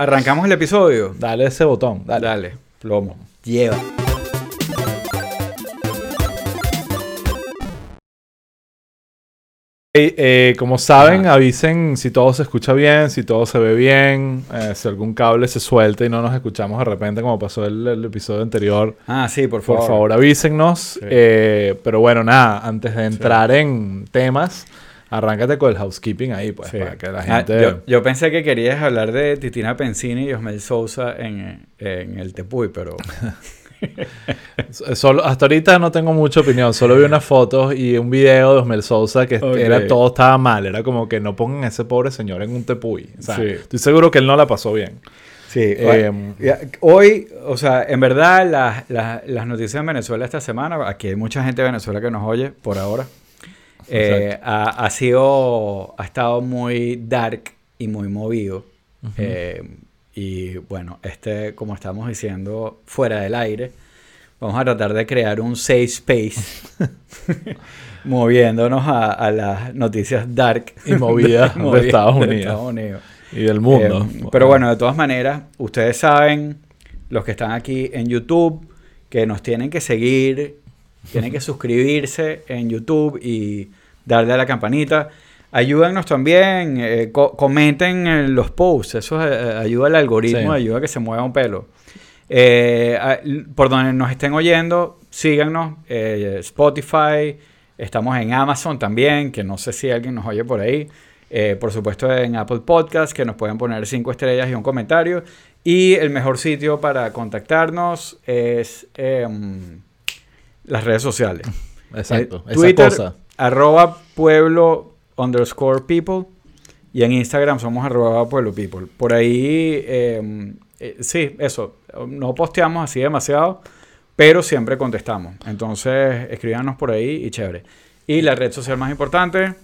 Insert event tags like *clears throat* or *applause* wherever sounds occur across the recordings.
Arrancamos el episodio. Dale ese botón. Dale. Dale, plomo. Lleva. Eh, como saben, avisen si todo se escucha bien, si todo se ve bien, eh, si algún cable se suelta y no nos escuchamos de repente como pasó el, el episodio anterior. Ah, sí, por favor. Por favor, avísennos. Eh, pero bueno, nada, antes de entrar en temas, arráncate con el housekeeping ahí, pues, Sí. para que la Ah, gente... yo, yo pensé que querías hablar de Titina Pensini y Osmel Sousa en, en el Tepuy, pero *laughs* Solo, hasta ahorita no tengo mucha opinión, solo vi unas fotos y un video de Osmel Sousa que Ok. era, todo estaba mal, era como que no pongan a ese pobre señor en un tepuy. O sea, Sí. Estoy seguro que él no la pasó bien. sí. Eh, hoy, o sea, en verdad, las, las- las noticias en Venezuela esta semana, aquí hay mucha gente de Venezuela que nos oye por ahora, eh, ha, ha sido, ha estado muy dark y muy movido. Eh, y bueno, este, como estamos diciendo, fuera del aire, vamos a tratar de crear un safe space *laughs* *laughs* moviéndonos a, a las noticias dark Y movidas *laughs* de. Estados Unidos. Y del mundo. Eh, pero bueno, de todas maneras, ustedes saben, los que están aquí en YouTube, que nos tienen que seguir, tienen que suscribirse en YouTube y darle a la campanita. Ayúdennos también, eh, co- comenten en los posts, eso eh, ayuda al algoritmo, Sí. ayuda a que se mueva un pelo. Eh, a- por donde nos estén oyendo, síganos, eh, Spotify, estamos en Amazon también, que no sé si alguien nos oye por ahí. Eh, por supuesto en Apple Podcast, que nos pueden poner cinco estrellas y un comentario. Y el mejor sitio para contactarnos es em, las redes sociales. Exacto. Eh, esa Twitter, cosa. Arroba pueblo underscore people. Y en Instagram somos arroba pueblo people. Por ahí, em, eh, sí, eso. No posteamos así demasiado, pero siempre contestamos. Entonces, escríbanos por ahí y chévere. Y la red social más importante,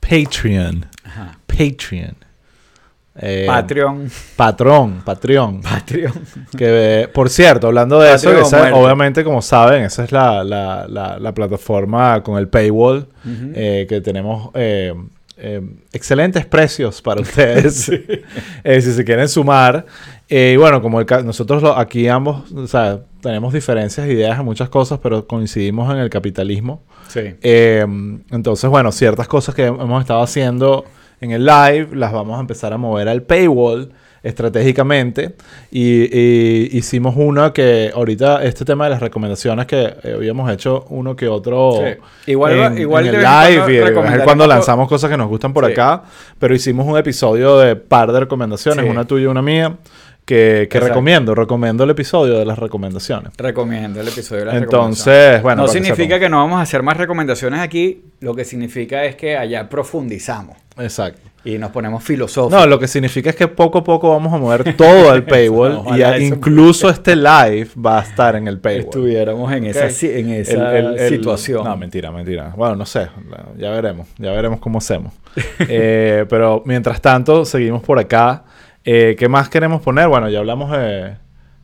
Patreon. ajá, Patreon. Eh, Patreon. Patrón. Patreon. *laughs* Patreon. Que, eh, por cierto, hablando de eso, esa- obviamente, como saben, esa es la, la- la- la plataforma con el paywall eh, que tenemos eh, eh, excelentes precios para ustedes *laughs* si se quieren sumar. Y bueno, como el nosotros lo- aquí ambos, o sea, tenemos diferencias de ideas en muchas cosas, pero coincidimos en el capitalismo. Sí. Entonces, bueno, ciertas cosas que hemos estado haciendo en el live las vamos a empezar a mover al paywall estratégicamente y, y hicimos una que ahorita este tema de las recomendaciones que eh, habíamos hecho uno que otro Sí. Igual en, igual en el cuando live y cuando co- lanzamos cosas que nos gustan por Sí. acá pero hicimos un episodio de par de recomendaciones Sí. una tuya y una mía que, recomiendo recomiendo el episodio de las recomendaciones Recomiendo el episodio de las entonces recomendaciones. bueno no que significa que no vamos a hacer más recomendaciones aquí, lo que significa es que allá profundizamos exacto y nos ponemos filosóficos. No, lo que significa es que poco a poco vamos a mover todo al *laughs* paywall y a- incluso este live va a estar en el paywall. estuviéramos en esa, en esa El- el- el- situación. No, mentira, mentira. Bueno, no sé. Ya veremos. Ya veremos cómo hacemos. *laughs* Eh, pero mientras tanto, seguimos por acá. Eh, ¿Qué más queremos poner? Bueno, ya hablamos de,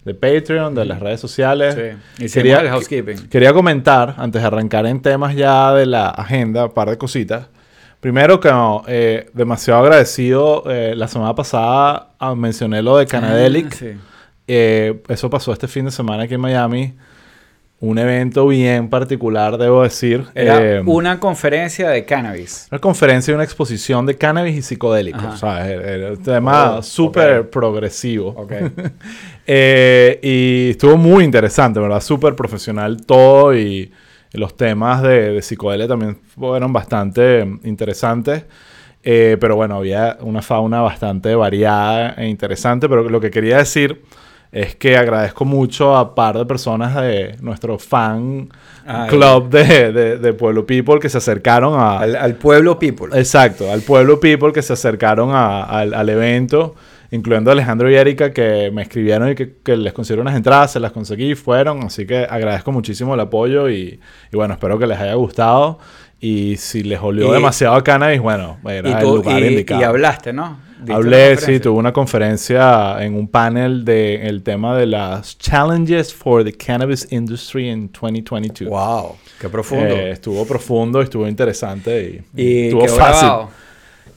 de Patreon, de las redes sociales. Sí. Quería- el housekeeping. Quería comentar, antes de arrancar en temas ya de la agenda, un par de cositas. Primero que no, eh, demasiado agradecido. eh, la semana pasada ah, mencioné lo de Canadelic. Ah, sí. Eh, eso pasó este fin de semana aquí en Miami. Un evento bien particular, debo decir. Era Eh, una conferencia de cannabis. una conferencia y una exposición de cannabis y psicodélicos. O sea, era, un tema Oh, súper progresivo. *laughs* Eh, y estuvo muy interesante, ¿verdad? Súper profesional todo y los temas de, de psicodelia también fueron bastante interesantes. Eh, pero bueno, había una fauna bastante variada e interesante. Pero lo que quería decir es que agradezco mucho a par de personas de nuestro fan Ay. club de, de- de Pueblo People que se acercaron a, al, al pueblo people. Exacto, al pueblo people que se acercaron a- al, al evento, incluyendo a Alejandro y Erika que me escribieron y que, que les conseguí unas entradas, se las conseguí, fueron, así que agradezco muchísimo el apoyo y, y bueno, espero que les haya gustado y si les olió Y- demasiado a cannabis, bueno, era y, el lugar y- indicado. y hablaste, ¿no? Hablé, sí, tuve una conferencia en un panel de el tema de las challenges for the cannabis industry in 2022. Wow, qué profundo. Eh, estuvo profundo, estuvo interesante y, y estuvo fácil. grabado.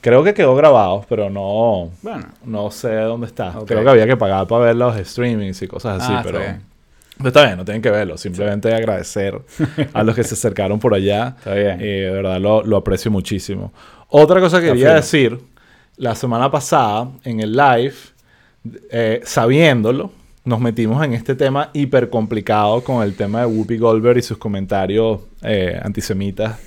Creo que quedó grabado, pero no, Bueno. no sé dónde está. Ok. Creo que había que pagar para ver los streamings y cosas así, Ah, está pero... bien. pero está bien, no tienen que verlo. Simplemente agradecer *laughs* a los que se acercaron por allá. Está bien. Eh, de verdad lo, lo aprecio muchísimo. Otra cosa que Está quería decir, la semana pasada en el live, eh, sabiéndolo, nos metimos en este tema hiper complicado con el tema de Whoopi Goldberg y sus comentarios eh, antisemitas.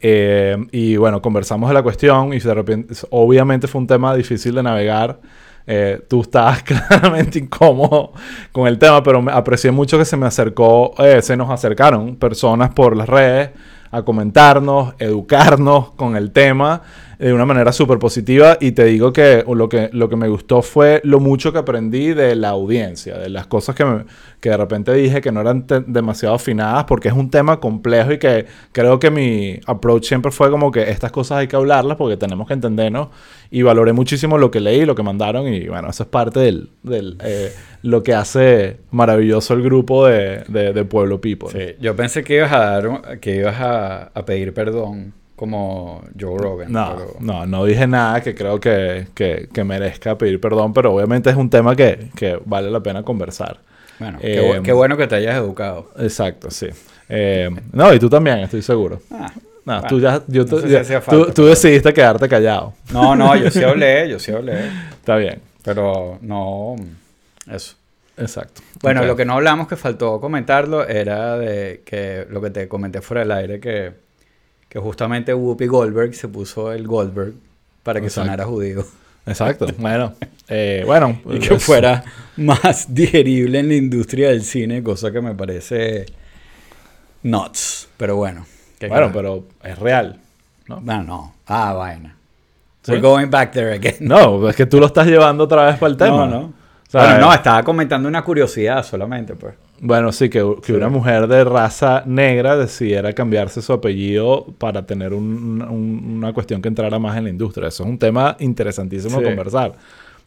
Eh, y bueno, conversamos de la cuestión y de repente, obviamente fue un tema difícil de navegar. Eh, tú estabas *laughs* claramente incómodo con el tema, pero aprecié mucho que se me acercó, eh, se nos acercaron personas por las redes a comentarnos, educarnos con el tema de una manera súper positiva y te digo que lo, que lo que me gustó fue lo mucho que aprendí de la audiencia, de las cosas que, me- que de repente dije que no eran demasiado afinadas porque es un tema complejo y que creo que mi approach siempre fue como que estas cosas hay que hablarlas porque tenemos que entendernos y valoré muchísimo lo que leí, lo que mandaron y bueno, eso es parte del, del, eh, lo que hace maravilloso el grupo de, de- Pueblo People. Sí, yo pensé que ibas a dar, que ibas a, a pedir perdón como Joe Rogan. No, pero- no, no dije nada que creo que, que- que merezca pedir perdón, pero obviamente es un tema que, que vale la pena conversar. Bueno, Eh, qué, bu- qué bueno que te hayas educado. Exacto, sí. Eh, no, y tú también, estoy seguro. Ah, No, bueno, tú ya, yo, no tú- si ya- tú, falta, tú pero- decidiste quedarte callado. No, no, yo sí hablé, *laughs* yo sí hablé. Está bien, Pero no, eso. exacto. Bueno, Ok. lo que no hablamos que faltó comentarlo era de que lo que te comenté fuera del aire, que, que justamente Whoopi Goldberg se puso el Goldberg para que Exacto. sonara judío. Exacto, *laughs* bueno. eh, bueno, *laughs* Y que es- fuera más *laughs* digerible en la industria del cine, cosa que me parece nuts. Pero bueno. ¿qué Bueno, carajo? pero es real. ¿no? No, no. Ah, vaina. ¿Sí? We're going back there again. No, es que tú lo estás llevando otra vez para el tema. No, no. O sea, Bueno, no, estaba comentando una curiosidad solamente, pues. Bueno, sí, que, que Sí. una mujer de raza negra decidiera cambiarse su apellido para tener un- un- una cuestión que entrara más en la industria. Eso es un tema interesantísimo Sí. a conversar.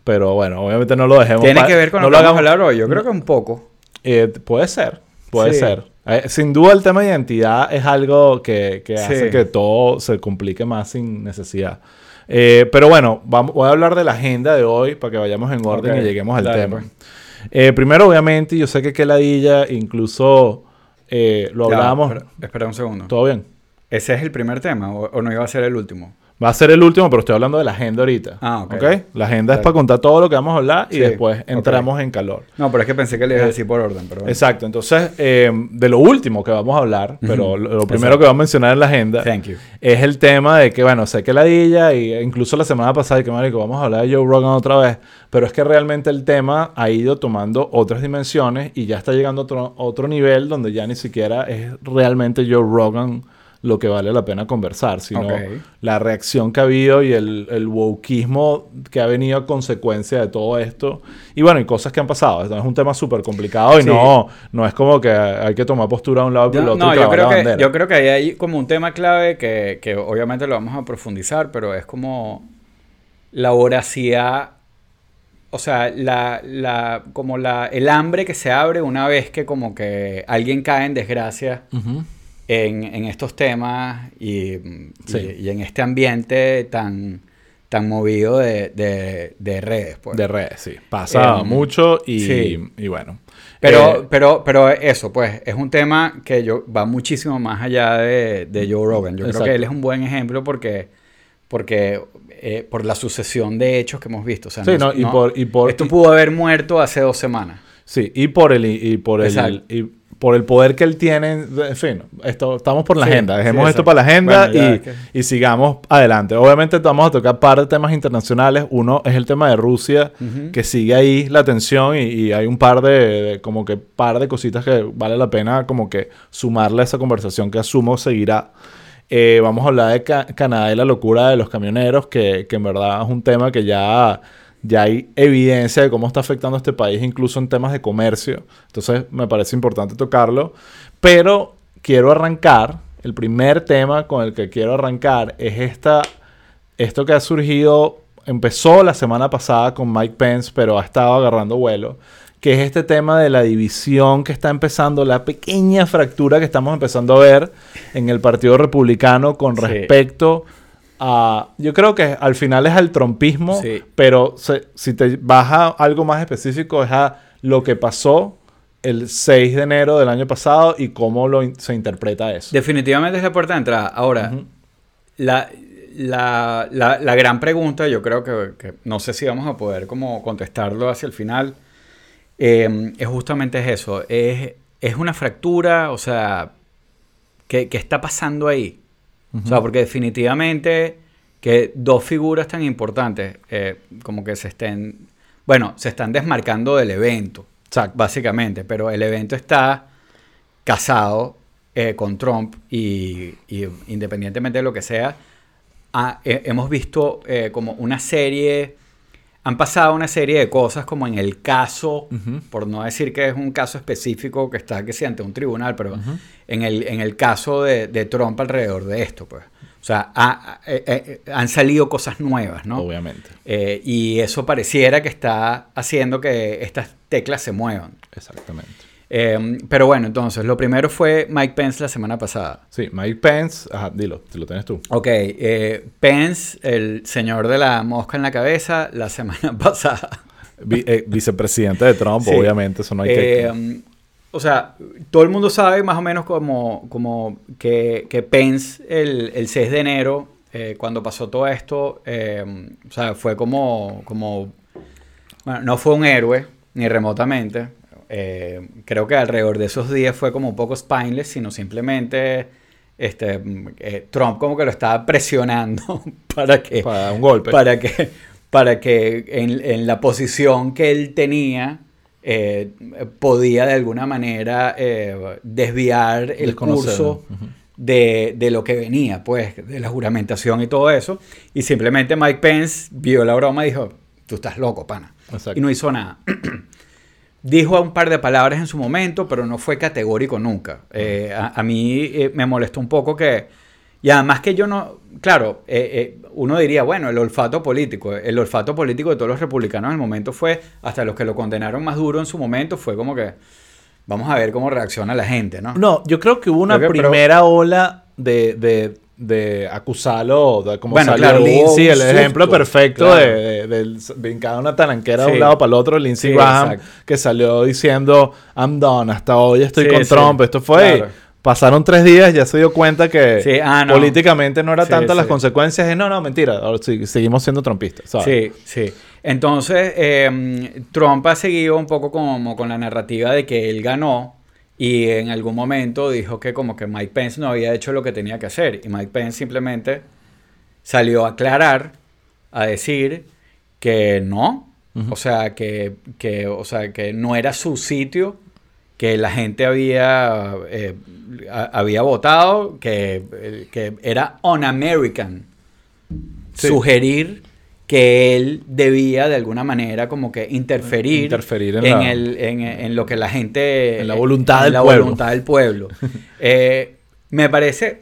Pero bueno, obviamente no lo dejemos. Tiene que ver con no lo que vamos a hablar hoy. Yo creo que un poco. Eh, puede ser, puede Sí. ser. Eh, sin duda el tema de identidad es algo que, que hace que todo se complique más sin necesidad. Eh, pero bueno, vamos, voy a hablar de la agenda de hoy para que vayamos en orden y lleguemos al dale, tema. pues. Eh, primero, obviamente, yo sé que Keladilla, incluso eh, lo Ya, hablábamos. Espera, espera un segundo. ¿Todo bien? ¿Ese es el primer tema o, o no iba a ser el último? Va a ser el último, pero estoy hablando de la agenda ahorita. Ah, ok. La agenda es Dale. para contar todo lo que vamos a hablar y Sí, después entramos en calor. No, pero es que pensé que le iba a decir por orden. Pero bueno. Exacto. Entonces, eh, de lo último que vamos a hablar, pero lo, lo primero Exacto. que vamos a mencionar en la agenda Thank you. es el tema de que, bueno, sé que la Dilla y incluso la semana pasada, y que marico, vamos a hablar de Joe Rogan otra vez, pero es que realmente el tema ha ido tomando otras dimensiones y ya está llegando a otro, otro nivel donde ya ni siquiera es realmente Joe Rogan lo que vale la pena conversar, sino Ok. la reacción que ha habido y el, el wokeismo que ha venido a consecuencia de todo esto. Y bueno, y cosas que han pasado. Esto es un tema súper complicado y Sí. no, no es como que hay que tomar postura de un lado y del otro. no, y yo creo, que, yo creo que ahí hay como un tema clave que, que obviamente lo vamos a profundizar, pero es como la voracidad, o sea, la, la, como la, el hambre que se abre una vez que como que alguien cae en desgracia Ujú. En, en estos temas y, y- Sí. y en este ambiente tan, tan movido de, de- de redes. Pues. De redes, sí. Pasa Eh, mucho y, sí. y bueno. Pero, Eh, pero, pero eso, pues, es un tema que yo, va muchísimo más allá de, de Joe Rogan. Yo creo que él es un buen ejemplo porque, porque eh, por la sucesión de hechos que hemos visto. O sea, Sí, no, y por- y por- esto pudo haber muerto hace dos semanas. sí, y por el y por el y por el poder que él tiene, en fin, esto, estamos por la Sí, agenda, dejemos sí, esto para la agenda Bueno, y, es que- y sigamos adelante. Obviamente vamos a tocar par de temas internacionales. Uno es el tema de Rusia, que sigue ahí la tensión y, y hay un par de, de- como que par de cositas que vale la pena como que sumarle a esa conversación que asumo seguirá. Eh, vamos a hablar de Ca- Canadá y la locura de los camioneros, que, que en verdad es un tema que ya, ya hay evidencia de cómo está afectando a este país, incluso en temas de comercio. Entonces me parece importante tocarlo. Pero quiero arrancar, el primer tema con el que quiero arrancar es esta, esto que ha surgido, empezó la semana pasada con Mike Pence, pero ha estado agarrando vuelo, que es este tema de la división que está empezando, la pequeña fractura que estamos empezando a ver en el Partido Republicano con Sí. Respecto a... Yo creo que al final es al trompismo, Sí. pero se- si te vas a algo más específico es a lo que pasó el 6 de enero del año pasado y cómo lo in- se interpreta eso. Definitivamente es la puerta de entrada. Ahora, la, la, la- la gran pregunta, yo creo que, que no sé si vamos a poder como contestarlo hacia el final, eh, es justamente es eso. Es, es una fractura, o sea, ¿qué, qué está pasando ahí? O sea, porque definitivamente que dos figuras tan importantes eh, como que se estén, bueno, se están desmarcando del evento, Exacto. básicamente, pero el evento está casado eh, con Trump y, y independientemente de lo que sea, ha- he- hemos visto eh, como una serie, han pasado una serie de cosas como en el caso, por no decir que es un caso específico que está que sea ante un tribunal, pero en, el, en el caso de, de Trump alrededor de esto, pues. O sea, ha- eh, eh, han salido cosas nuevas, ¿no? Obviamente. Eh, y eso pareciera que está haciendo que estas teclas se muevan. Exactamente. Eh, pero bueno, entonces, lo primero fue Mike Pence la semana pasada. Sí, Mike Pence, ajá, dilo, te lo tienes tú. Ok, eh, Pence, el señor de la mosca en la cabeza, la semana *laughs* pasada. Vi- eh, vicepresidente de Trump, Sí. obviamente, eso no hay que... Um, o sea, todo el mundo sabe más o menos como, como que, que Pence el, el 6 de enero, eh, cuando pasó todo esto, eh, o sea, fue como, como, bueno, no fue un héroe, ni remotamente. Eh, creo que alrededor de esos días fue como un poco spineless, sino simplemente este, eh, Trump como que lo estaba presionando *laughs* para que para un golpe. para que, para que en, en la posición que él tenía eh, podía de alguna manera desviar el curso de, de lo que venía, pues, de la juramentación y todo eso. Y simplemente Mike Pence vio la broma y dijo, tú estás loco, pana. Exacto. Y no hizo nada. *clears throat* Dijo un par de palabras en su momento, pero no fue categórico nunca. Eh, a, a mí eh, me molestó un poco que... Y además que yo no... Claro, eh, uno diría, bueno, el olfato político. El olfato político de todos los republicanos en el momento fue, hasta los que lo condenaron más duro en su momento, fue como que... Vamos a ver cómo reacciona la gente, ¿no? No, yo creo que hubo una pero- primera ola de, de, de acusarlo, de como Bueno, salió claro, Lindsay, el susto, ejemplo perfecto claro. de, de, del brincar una talanquera de Sí. un lado para el otro, Lindsey Sí, Graham, exacto. que salió diciendo, I'm done, hasta hoy estoy Sí, con Trump. Esto fue, claro. pasaron tres días, ya se dio cuenta que ah, no. políticamente no era tantas las consecuencias. Y no, no, mentira, ahora seguimos siendo trumpistas. ¿sabes? Sí, sí. Entonces, eh, Trump ha seguido un poco como con la narrativa de que él ganó y en algún momento dijo que como que Mike Pence no había hecho lo que tenía que hacer. Y Mike Pence simplemente salió a aclarar, a decir que no, o sea, que, que, o sea, que no era su sitio, que la gente había, eh, a- había votado, que, eh, que era un-American Sí. sugerir que él debía de alguna manera como que interferir, Interferir en en, la- el- en- en lo que la gente... En la voluntad en del la pueblo. voluntad del pueblo. *laughs* Eh, me parece...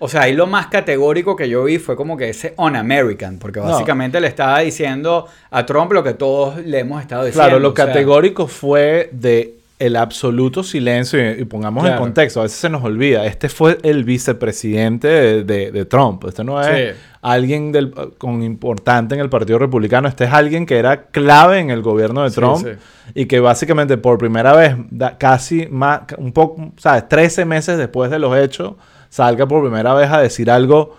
O sea, ahí lo más categórico que yo vi fue como que ese un-American, porque No. básicamente le estaba diciendo a Trump lo que todos le hemos estado diciendo. Claro, lo o sea, categórico fue de el absoluto silencio y, y pongamos en contexto, a veces se nos olvida, este fue el vicepresidente de, de- de Trump, este no es Sí. alguien del, con importante en el Partido Republicano, este es alguien que era clave en el gobierno de Sí, Trump sí. y que básicamente por primera vez, da- casi más, un poco, ¿sabes? 13 meses después de los hechos, salga por primera vez a decir algo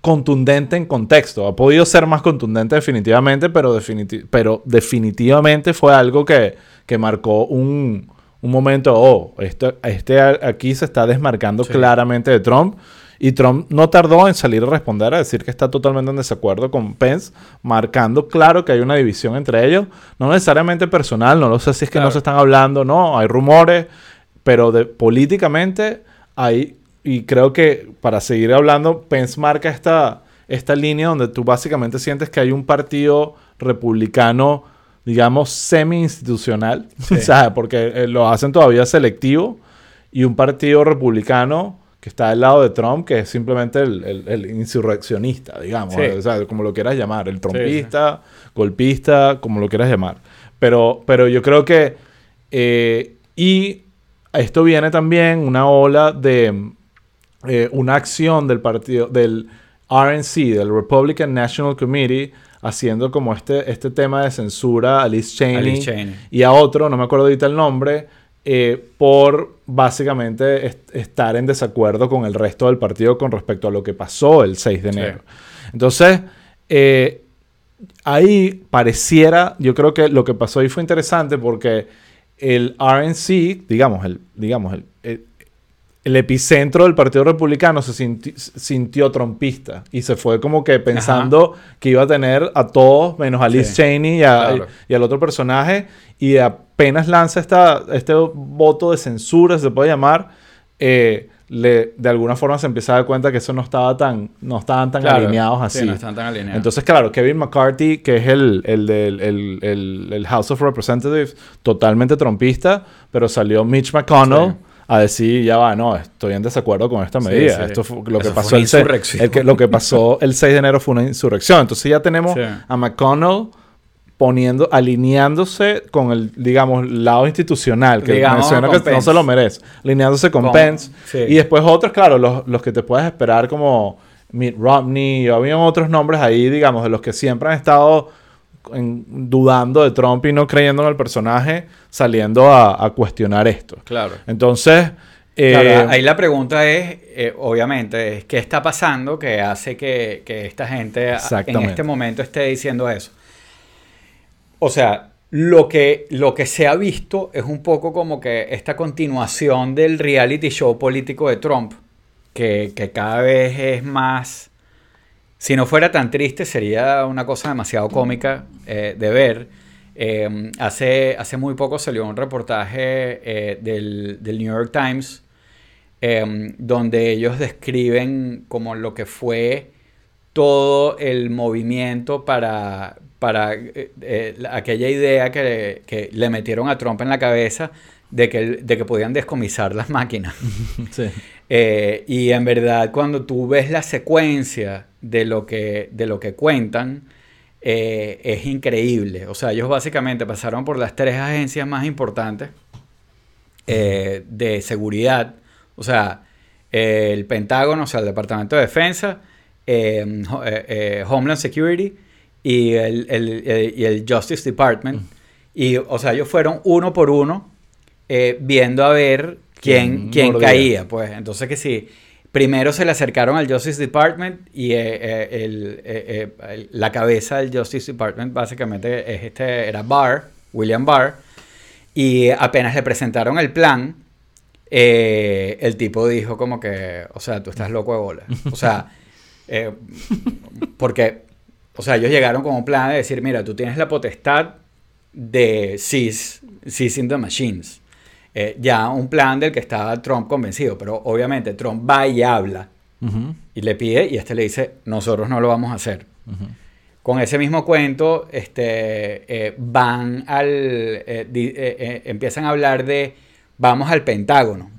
contundente en contexto. Ha podido ser más contundente definitivamente, pero, definiti- pero definitivamente fue algo que, que marcó un, un momento, oh, esto, este aquí se está desmarcando Sí. claramente de Trump. Y Trump no tardó en salir a responder, a decir que está totalmente en desacuerdo con Pence, marcando claro que hay una división entre ellos, no necesariamente personal, no lo sé si es que no se están hablando, no, hay rumores, pero de, políticamente hay, y creo que para seguir hablando, Pence marca esta, esta línea donde tú básicamente sientes que hay un partido republicano, digamos, semi-institucional, Sí. *laughs* o sea, porque eh, lo hacen todavía selectivo, y un partido republicano que está al lado de Trump, que es simplemente el, el- el insurreccionista, digamos, Sí. o sea, como lo quieras llamar, el trompista, golpista, como lo quieras llamar. Pero, pero yo creo que, eh, y a esto viene también una ola de eh, una acción del partido, del RNC, del Republican National Committee, haciendo como este, este tema de censura a Liz Cheney, A Liz Cheney. y a otro, no me acuerdo ahorita el nombre, eh, por básicamente est- estar en desacuerdo con el resto del partido con respecto a lo que pasó el 6 de Sí. enero. Entonces, eh, ahí pareciera, yo creo que lo que pasó ahí fue interesante porque el RNC, digamos, el, digamos, el, el- el epicentro del Partido Republicano se sinti- sintió trompista y se fue como que pensando que iba a tener a todos menos a Liz Sí. Cheney y, a- Claro. y al otro personaje y apenas lanza esta, este voto de censura, se puede llamar, eh, le, de alguna forma se empieza a dar cuenta que eso no estaba tan, no estaban tan Claro, alineados sí, así. no están tan alineados. Entonces, claro, Kevin McCarthy, que es el, el del el, el- el House of Representatives, totalmente trompista, pero salió Mitch McConnell Sí. A decir, ya va, no, estoy en desacuerdo con esta medida. sí. Esto fue lo que Eso fue pasó una el, el que, lo que pasó el 6 de enero fue una insurrección. Entonces ya tenemos Sí. a McConnell poniendo, alineándose con el, digamos, lado institucional, que Digamos, que no se lo merece, alineándose con, Con- Pence. Y después otros, claro, los, los que te puedes esperar como Mitt Romney, o habían otros nombres ahí, digamos, de los que siempre han estado en- dudando de Trump y no creyendo en el personaje, saliendo a, a cuestionar esto. Claro. Entonces, eh, Claro, ahí la pregunta es, eh, obviamente, es qué está pasando que hace que, que esta gente en este momento esté diciendo eso. O sea, lo que, lo que se ha visto es un poco como que esta continuación del reality show político de Trump, que, que cada vez es más... Si no fuera tan triste, sería una cosa demasiado cómica eh, de ver. Eh, hace, hace muy poco salió un reportaje eh, del, del New York Times eh, donde ellos describen como lo que fue todo el movimiento para, para eh, eh, la- aquella idea que, que le metieron a Trump en la cabeza de que, de que podían descomisar las máquinas. *laughs* sí. Eh, y en verdad, cuando tú ves la secuencia de lo que, de lo que cuentan, es increíble. O sea, ellos básicamente pasaron por las tres agencias más importantes de seguridad. O sea, el Pentágono, o sea, el Departamento de Defensa, ho- Homeland Security y el, el- el- y el Justice Department. Y, o sea, ellos fueron uno por uno eh, viendo a ver quién, ¿Quién caía. Pues entonces que sí. Primero se le acercaron al Justice Department y eh, eh, el- eh, eh, el- la cabeza del Justice Department básicamente es este, era Barr, William Barr, y apenas le presentaron el plan, eh, el tipo dijo como que, o sea, tú estás loco de bola. O sea, *laughs* eh, porque, o sea, ellos llegaron con un plan de decir, mira, tú tienes la potestad de seize, seizing the machines. Eh, ya un plan del que estaba Trump convencido, pero obviamente Trump va y habla y le pide y este le dice, nosotros no lo vamos a hacer. Con ese mismo cuento, este, eh, van al, eh, di- empiezan a hablar de, vamos al Pentágono.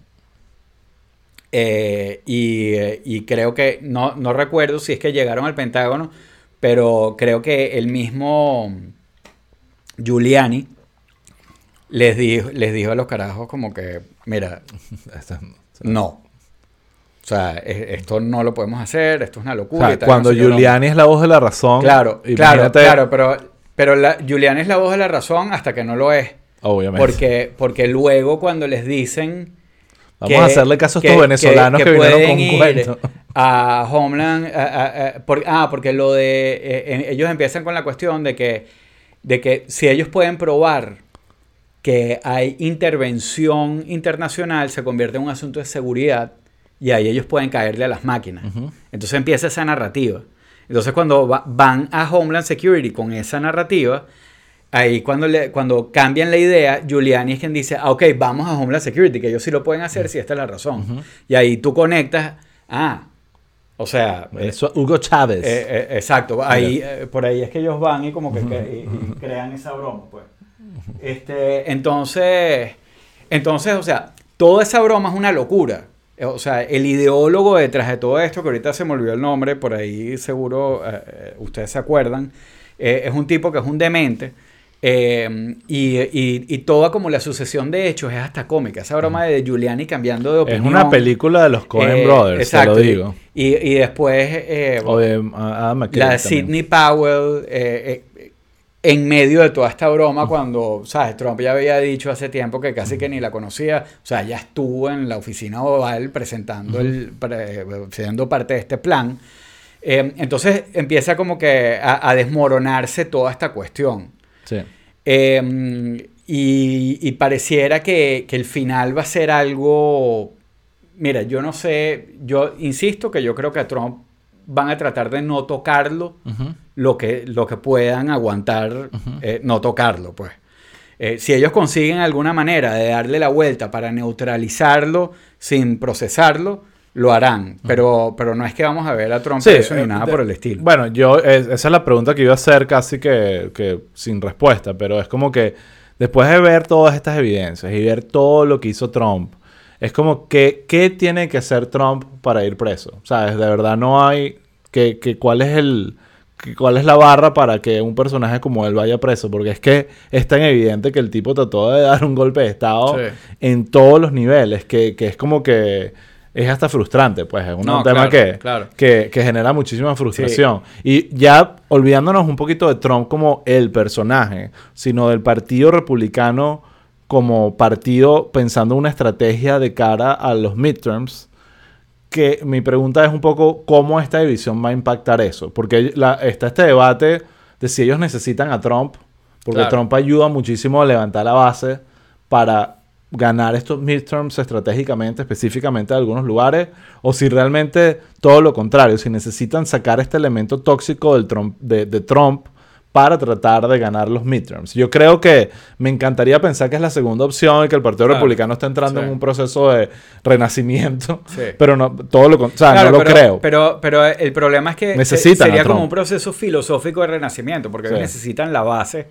Y, y creo que, no, no recuerdo si es que llegaron al Pentágono, pero creo que el mismo Giuliani les dijo, les dijo a los carajos como que, mira, *laughs* no. O sea, esto no lo podemos hacer, esto es una o locura. sea, y tal, cuando no sé. Giuliani es la voz de la razón. Claro, claro, imagínate- claro, pero, pero la, Giuliani es la voz de la razón hasta que no lo es. Obviamente. Porque, porque luego cuando les dicen... Vamos a hacerle caso a estos venezolanos que, vinieron con un ir cuento. A Homeland... a- a- a- por- ah, porque lo de... eh, ellos empiezan con la cuestión de que, de que si ellos pueden probar que hay intervención internacional, se convierte en un asunto de seguridad y ahí ellos pueden caerle a las máquinas. Entonces empieza esa narrativa. Entonces cuando va- van a Homeland Security con esa narrativa, ahí cuando, le, cuando cambian la idea, Giuliani es quien dice, ah, ok, vamos a Homeland Security, que ellos sí lo pueden hacer si esta es la razón. Y ahí tú conectas, ah, o sea, eh, Hugo Chávez. eh, eh, exacto, ahí, por ahí es que ellos van y como que cre- y- y crean esa broma, pues. Este, entonces, entonces, o sea, toda esa broma es una locura. O sea, el ideólogo detrás de todo esto, que ahorita se me olvidó el nombre, por ahí seguro ustedes se acuerdan, es un tipo que es un demente, Eh, y, y, y, toda como la sucesión de hechos es hasta cómica. Esa broma de Giuliani cambiando de opinión. Es una película de los Coen eh, Brothers, exacto, te lo digo. Y, y después eh, O de Adam McKay la también. Sidney Powell eh, eh, en medio de toda esta broma cuando, ¿sabes? Trump ya había dicho hace tiempo que casi que ni la conocía. O sea, ya estuvo en la oficina oval presentando el, pre- siendo parte de este plan. Eh, entonces empieza como que a, a desmoronarse toda esta cuestión. Sí. Eh, y, y pareciera que, que el final va a ser algo... Mira, yo no sé, yo insisto que yo creo que a Trump van a tratar de no tocarlo lo que, lo que puedan aguantar eh, no tocarlo, pues. Eh, si ellos consiguen alguna manera de darle la vuelta para neutralizarlo sin procesarlo, lo harán. Pero, pero no es que vamos a ver a Trump Sí, eso ni eh, nada de- por el estilo. Bueno, yo, es- esa es la pregunta que iba a hacer casi que, que sin respuesta, pero es como que después de ver todas estas evidencias y ver todo lo que hizo Trump, es como que, ¿qué tiene que hacer Trump para ir preso? ¿Sabes? De verdad no hay, que, que cuál es el, que cuál es la barra para que un personaje como él vaya preso, porque es que es tan evidente que el tipo trató de dar un golpe de estado Sí. en todos los niveles, que, que es como que es hasta frustrante, pues es un No, tema claro, que, claro. que, que genera muchísima frustración. Y ya olvidándonos un poquito de Trump como el personaje, sino del Partido Republicano como partido pensando una estrategia de cara a los midterms, que mi pregunta es un poco cómo esta división va a impactar eso. Porque la- está este debate de si ellos necesitan a Trump, porque Claro. Trump ayuda muchísimo a levantar la base para ganar estos midterms estratégicamente, específicamente en algunos lugares, o si realmente todo lo contrario, si necesitan sacar este elemento tóxico del Trump, de, de Trump para tratar de ganar los midterms. Yo creo que me encantaría pensar que es la segunda opción y que el Partido Claro. Republicano está entrando Sí. en un proceso de renacimiento, Sí. *laughs* pero no todo lo o sea, Claro, no lo pero, creo. Pero, pero el problema es que Necesitan sería como un proceso filosófico de renacimiento, porque Sí. necesitan la base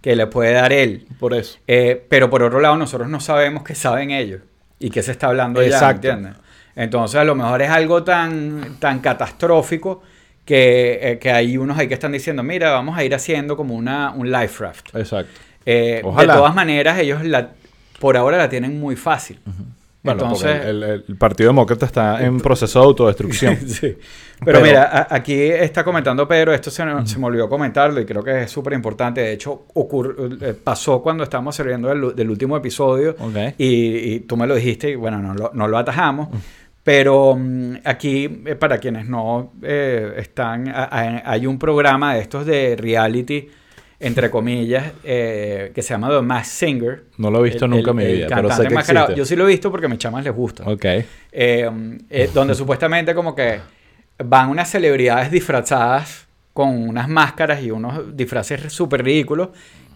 que le puede dar él. por eso. Eh, pero por otro lado, nosotros no sabemos qué saben ellos y qué se está hablando ya, Exacto. ¿entiendes? Entonces, a lo mejor es algo tan, tan catastrófico que, eh, que hay unos ahí que están diciendo, mira, vamos a ir haciendo como una, un life raft. Exacto. Eh, de todas maneras, ellos la, por ahora la tienen muy fácil. Bueno, Entonces, porque el, el- el Partido Demócrata está en proceso de autodestrucción. *laughs* Sí. Pero, Pero- mira, a- aquí está comentando Pedro, esto se, me- se me olvidó comentarlo y creo que es súper importante. De hecho, ocurr- eh, pasó cuando estábamos saliendo del, del último episodio Ok. y, y tú me lo dijiste y bueno, no lo, no lo atajamos. Pero mm, aquí, eh, para quienes no eh, están, a- a- hay un programa de estos de reality, entre comillas, eh, que se llama The Masked Singer. No lo he visto El- nunca en mi vida, pero sé cantante que existe. Yo sí lo he visto porque a mis chamas les gusta. Ok. Eh, eh, donde supuestamente como que van unas celebridades disfrazadas con unas máscaras y unos disfraces súper ridículos,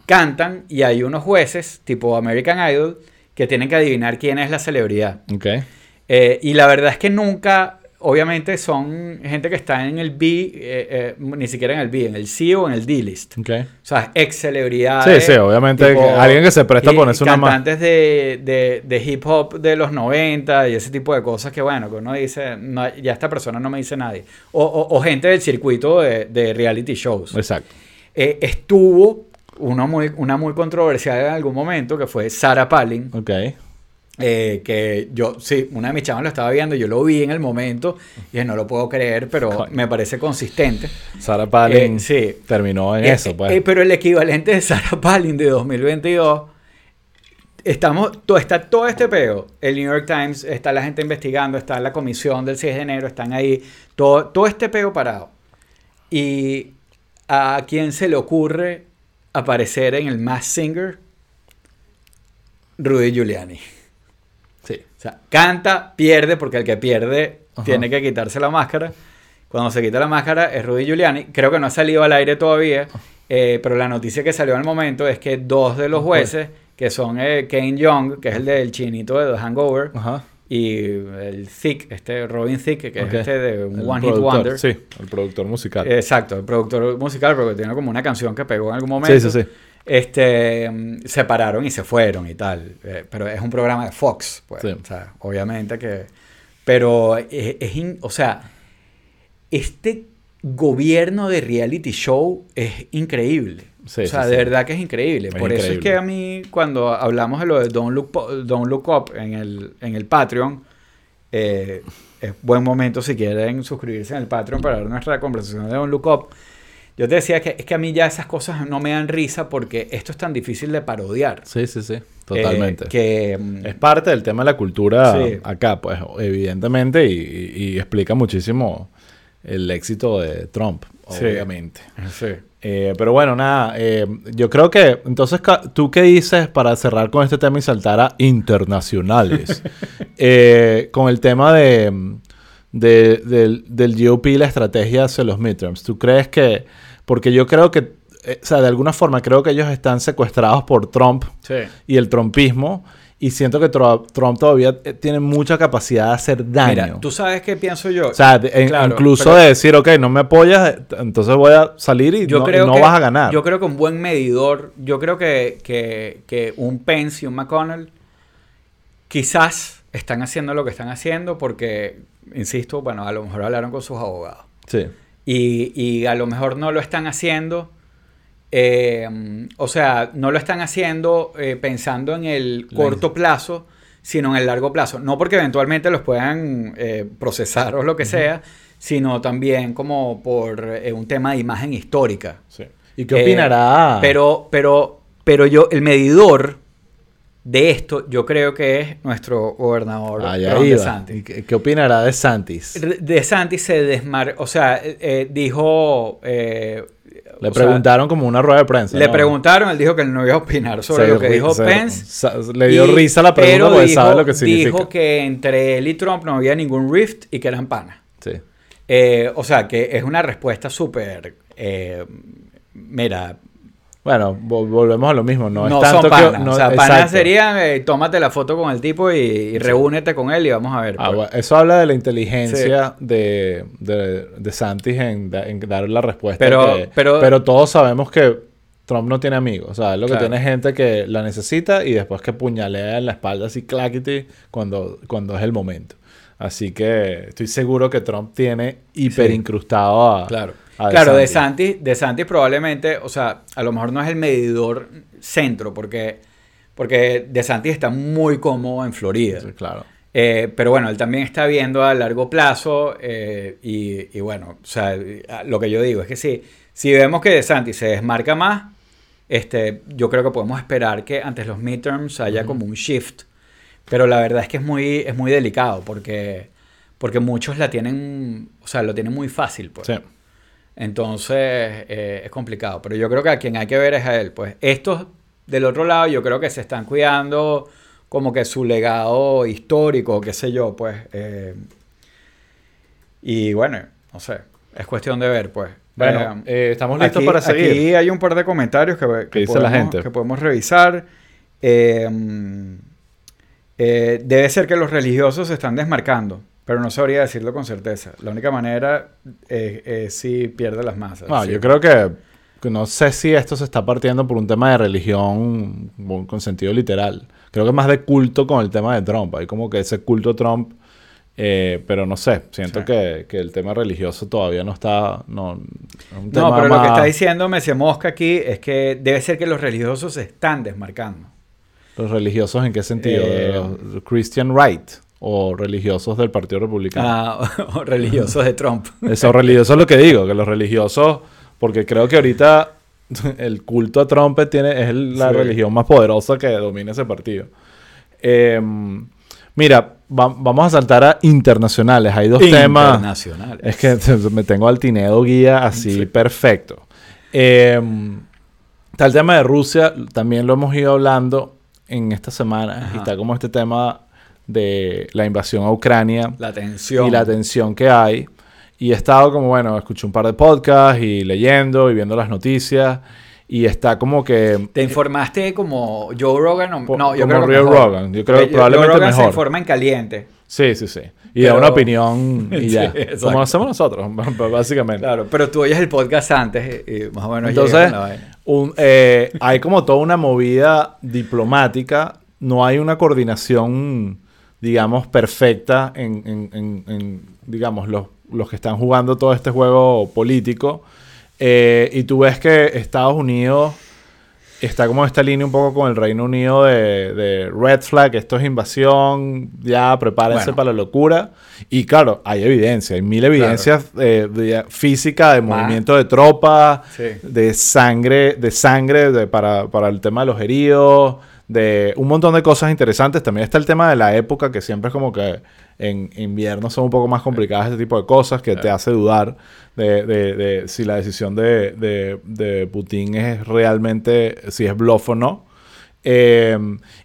cantan y hay unos jueces, tipo American Idol, que tienen que adivinar quién es la celebridad. Ok. Eh, y la verdad es que nunca, obviamente son gente que está en el B, eh, eh, ni siquiera en el B, en el C o en el D-list. Ok. O sea, ex celebridades. Sí, sí, obviamente que alguien que se presta a ponerse una Cantantes de, de, de hip hop de los 90 y ese tipo de cosas que, bueno, que uno dice, no, ya esta persona no me dice nadie. O, o- o gente del circuito de, de reality shows. Exacto. Eh, estuvo uno muy, una muy controversial en algún momento que fue Sarah Palin. Ok. Eh, que yo, sí, una de mis chavas lo estaba viendo, yo lo vi en el momento y dije, no lo puedo creer, pero Coño. me parece consistente. Sarah Palin Eh, sí. terminó en Eh, eso, pues. pero el equivalente de Sarah *laughs* Palin de 2022, estamos, todo, está todo este peo. El New York Times, está la gente investigando, está la comisión del 6 de enero, están ahí, todo, todo este peo parado. Y a quién se le ocurre aparecer en el Mass Singer, Rudy Giuliani. Sea, canta, pierde, porque el que pierde Ajá. tiene que quitarse la máscara. Cuando se quita la máscara es Rudy Giuliani. Creo que no ha salido al aire todavía, eh, pero la noticia que salió en el momento es que dos de los jueces, que son eh, Kane Young, que es el del chinito de The Hangover, Ajá. y el Thick, este Robin Thicke, que es este de un El One Hit productor, Wonder. Sí, el productor musical. Exacto, el productor musical, porque tiene como una canción que pegó en algún momento. sí, sí, sí. Este, mm, se pararon y se fueron y tal. Eh, pero es un programa de Fox, pues. Sí. O sea, obviamente que... Pero es, es in- o sea, este gobierno de reality show es increíble. Sí, o sea, sí, de verdad que es increíble. Es Por eso es que a mí, cuando hablamos de lo de Don't Look, Don't Look Up en el, en el Patreon, eh, es buen momento si quieren suscribirse en el Patreon para ver nuestra conversación de Don't Look Up. Yo te decía que es que a mí ya esas cosas no me dan risa porque esto es tan difícil de parodiar. Sí, sí, sí. Totalmente. Eh, que, mm, Es parte del tema de la cultura Sí. acá, pues, evidentemente, y, explica muchísimo el éxito de Trump, obviamente. sí. Eh, pero bueno, nada, eh, yo creo que, entonces, ¿tú qué dices para cerrar con este tema y saltar a internacionales? *laughs* Con el tema de, de- del, del GOP y la estrategia hacia los midterms. ¿Tú crees que, porque yo creo que, eh, o sea, de alguna forma creo que ellos están secuestrados por Trump Sí. y el trumpismo. Y siento que Trump todavía eh, tiene mucha capacidad de hacer daño. Mira, tú sabes qué pienso yo. o sea, de- en- Claro, incluso pero- de decir, ok, no me apoyas, eh, entonces voy a salir y yo no, creo no que, vas a ganar. Yo creo que un buen medidor, yo creo que, que, que un Pence y un McConnell quizás están haciendo lo que están haciendo porque, insisto, bueno, a lo mejor hablaron con sus abogados. Sí. Y, y a lo mejor no lo están haciendo, eh, o sea, no lo están haciendo eh, pensando en el corto plazo, sino en el largo plazo. No porque eventualmente los puedan eh, procesar o lo que sea, sino también como por un tema de imagen histórica. sí. ¿Y qué opinará? Pero, pero, pero yo, el medidor de esto, yo creo que es nuestro gobernador Allá Ron. DeSantis. ¿Y qué, qué opinará de Santis? Re- DeSantis se desmar... O sea, eh, eh, dijo... eh, Le sea, preguntaron como una rueda de prensa. le ¿no? preguntaron, él dijo que él no iba a opinar sobre Se lo que dijo se- Pence. le dio y- risa la pregunta pero porque dijo, sabe lo que significa. Dijo que entre él y Trump no había ningún rift y que eran panas. Sí. Eh, o sea, que es una respuesta súper... eh, mira, Bueno, vo- volvemos a lo mismo. No, no, es tanto son panas. que. no- o sea, panas serían, eh, tómate la foto con el tipo y, y reúnete con él y vamos a ver. Ah, pues. bueno, eso habla de la inteligencia de, de, de Santis en, da- en dar la respuesta. Pero- que- pero- todos sabemos que Trump no tiene amigos. O sea, lo que tiene gente que la necesita y después que puñalea en la espalda así claquiti cuando, cuando es el momento. Así que estoy seguro que Trump tiene hiper Sí. a. Claro. a claro, DeSantis. DeSantis, DeSantis probablemente, o sea, a lo mejor no es el medidor centro, porque, porque DeSantis está muy cómodo en Florida. Sí, claro. Eh, pero bueno, él también está viendo a largo plazo eh, y, y bueno, o sea, lo que yo digo es que sí, si vemos que DeSantis se desmarca más, este, yo creo que podemos esperar que antes los midterms haya como un shift. Pero la verdad es que es muy, es muy delicado porque, porque muchos la tienen, o sea, lo tienen muy fácil. Pues. Sí. Entonces eh, es complicado. Pero yo creo que a quien hay que ver es a él. Pues estos del otro lado yo creo que se están cuidando como que su legado histórico, qué sé yo, pues. eh, y bueno, no sé, es cuestión de ver, pues. Bueno, Eh, estamos listos aquí, para seguir. aquí hay un par de comentarios que, que ¿Qué dice la podemos, gente? que podemos revisar. Eh, eh, debe ser que los religiosos se están desmarcando, pero no sabría decirlo con certeza. La única manera es, es si pierde las masas. No, sí. yo creo que, que no sé si esto se está partiendo por un tema de religión con sentido literal. Creo que es más de culto con el tema de Trump. Hay como que ese culto Trump, eh, pero no sé. Siento Sí. que, que el tema religioso todavía no está. No, No, pero lo que está diciendo Messi Mosca aquí es que debe ser que los religiosos se están desmarcando. ¿Los religiosos en qué sentido? Eh, ¿Los Christian Right? ¿O religiosos del Partido Republicano? Ah, *laughs* o religiosos de Trump. *laughs* Eso religioso es lo que digo, que los religiosos, porque creo que ahorita *laughs* el culto a Trump tiene, es la Sí. religión más poderosa que domina ese partido. Eh, mira, va- vamos a saltar a internacionales. Hay dos temas. Internacionales. Es que me tengo al Tinedo guía así Sí. perfecto. Eh, está el tema de Rusia, también lo hemos ido hablando en esta semana. Ajá. Y está como este tema de la invasión a Ucrania La tensión. y la tensión que hay. Y he estado como, bueno, escuché un par de podcasts y leyendo y viendo las noticias. Y está como que... ¿Te informaste como Joe Rogan? O, no, yo como creo que Joe mejor. Rogan. Yo creo que Joe probablemente Rogan se mejor. informa en caliente. Sí, sí, sí. Y da Pero- una opinión y *laughs* Sí, ya. exacto. como hacemos nosotros, básicamente. Claro, pero tú oyes el podcast antes y más o menos Entonces, un- eh, hay como toda una movida diplomática. No hay una coordinación, digamos, perfecta en, en- en- en, digamos, los, los que están jugando todo este juego político. Eh, y tú ves que Estados Unidos está como esta línea un poco con el Reino Unido de, de red flag, esto es invasión, ya prepárense Bueno. para la locura. Y claro, hay evidencia, hay mil evidencias eh, de- física, de Más. movimiento de tropas, Sí. de sangre, de sangre de- para, para el tema de los heridos, de un montón de cosas interesantes. También está el tema de la época, que siempre es como que en invierno son un poco más complicadas este tipo de cosas, que te hace dudar de, de- de si la decisión de, de- de Putin es realmente, si es bluff o no. Eh,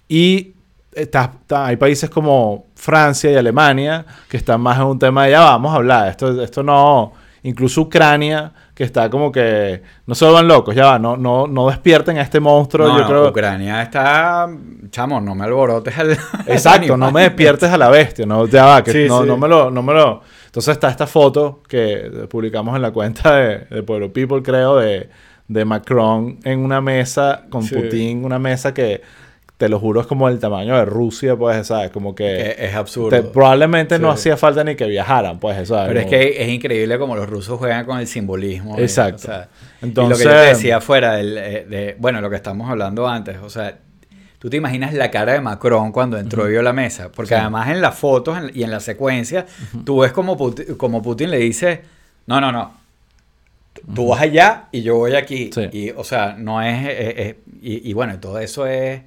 y está- está- hay países como Francia y Alemania que están más en un tema de ya vamos a hablar, esto, esto no, incluso Ucrania que está como que no se van locos, ya va, no, no, no despierten a este monstruo, No, yo no, creo. Ucrania está... Chamo, no me alborotes al... *laughs* Exacto, no me despiertes a la bestia, no, ya va, que Sí, no, sí. no me lo, no me lo. Entonces está esta foto que publicamos en la cuenta de, de Pueblo People, creo, de, de Macron en una mesa con Sí. Putin, una mesa que te lo juro es como el tamaño de Rusia, pues, ¿sabes? Como que es absurdo. te- probablemente no hacía falta ni que viajaran, pues, ¿sabes? Pero es que es increíble como los rusos juegan con el simbolismo. Exacto. o sea, Entonces- y lo que yo te decía fuera del, eh, de, bueno, lo que estamos hablando antes, o sea, tú te imaginas la cara de Macron cuando entró y vio la mesa, porque Sí. además en las fotos en- y en la secuencia, tú ves como Putin, como Putin le dice, no, no, no, tú vas allá y yo voy aquí. Sí. Y, o sea, no es, eh, eh, y, y bueno, todo eso es...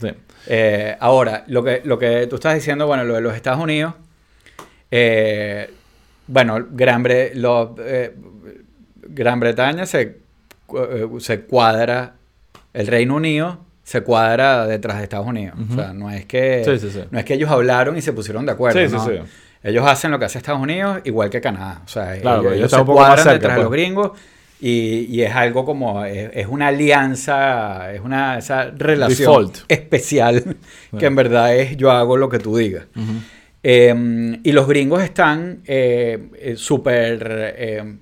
Sí. Eh, ahora, lo que, lo que tú estás diciendo, bueno, lo de los Estados Unidos, eh, bueno, Gran, Bre- lo- eh, Gran Bretaña se, eh, se cuadra, el Reino Unido se cuadra detrás de Estados Unidos. O sea, no es que, Sí, sí, sí. no es que ellos hablaron y se pusieron de acuerdo. Ellos hacen lo que hace Estados Unidos igual que Canadá. O sea, Claro, ellos, ellos se cuadran cerca, detrás de pues. los gringos y, y es algo como, es, es una alianza, es una esa relación Default. especial que en verdad es yo hago lo que tú digas. Eh, y los gringos están eh, eh, súper eh,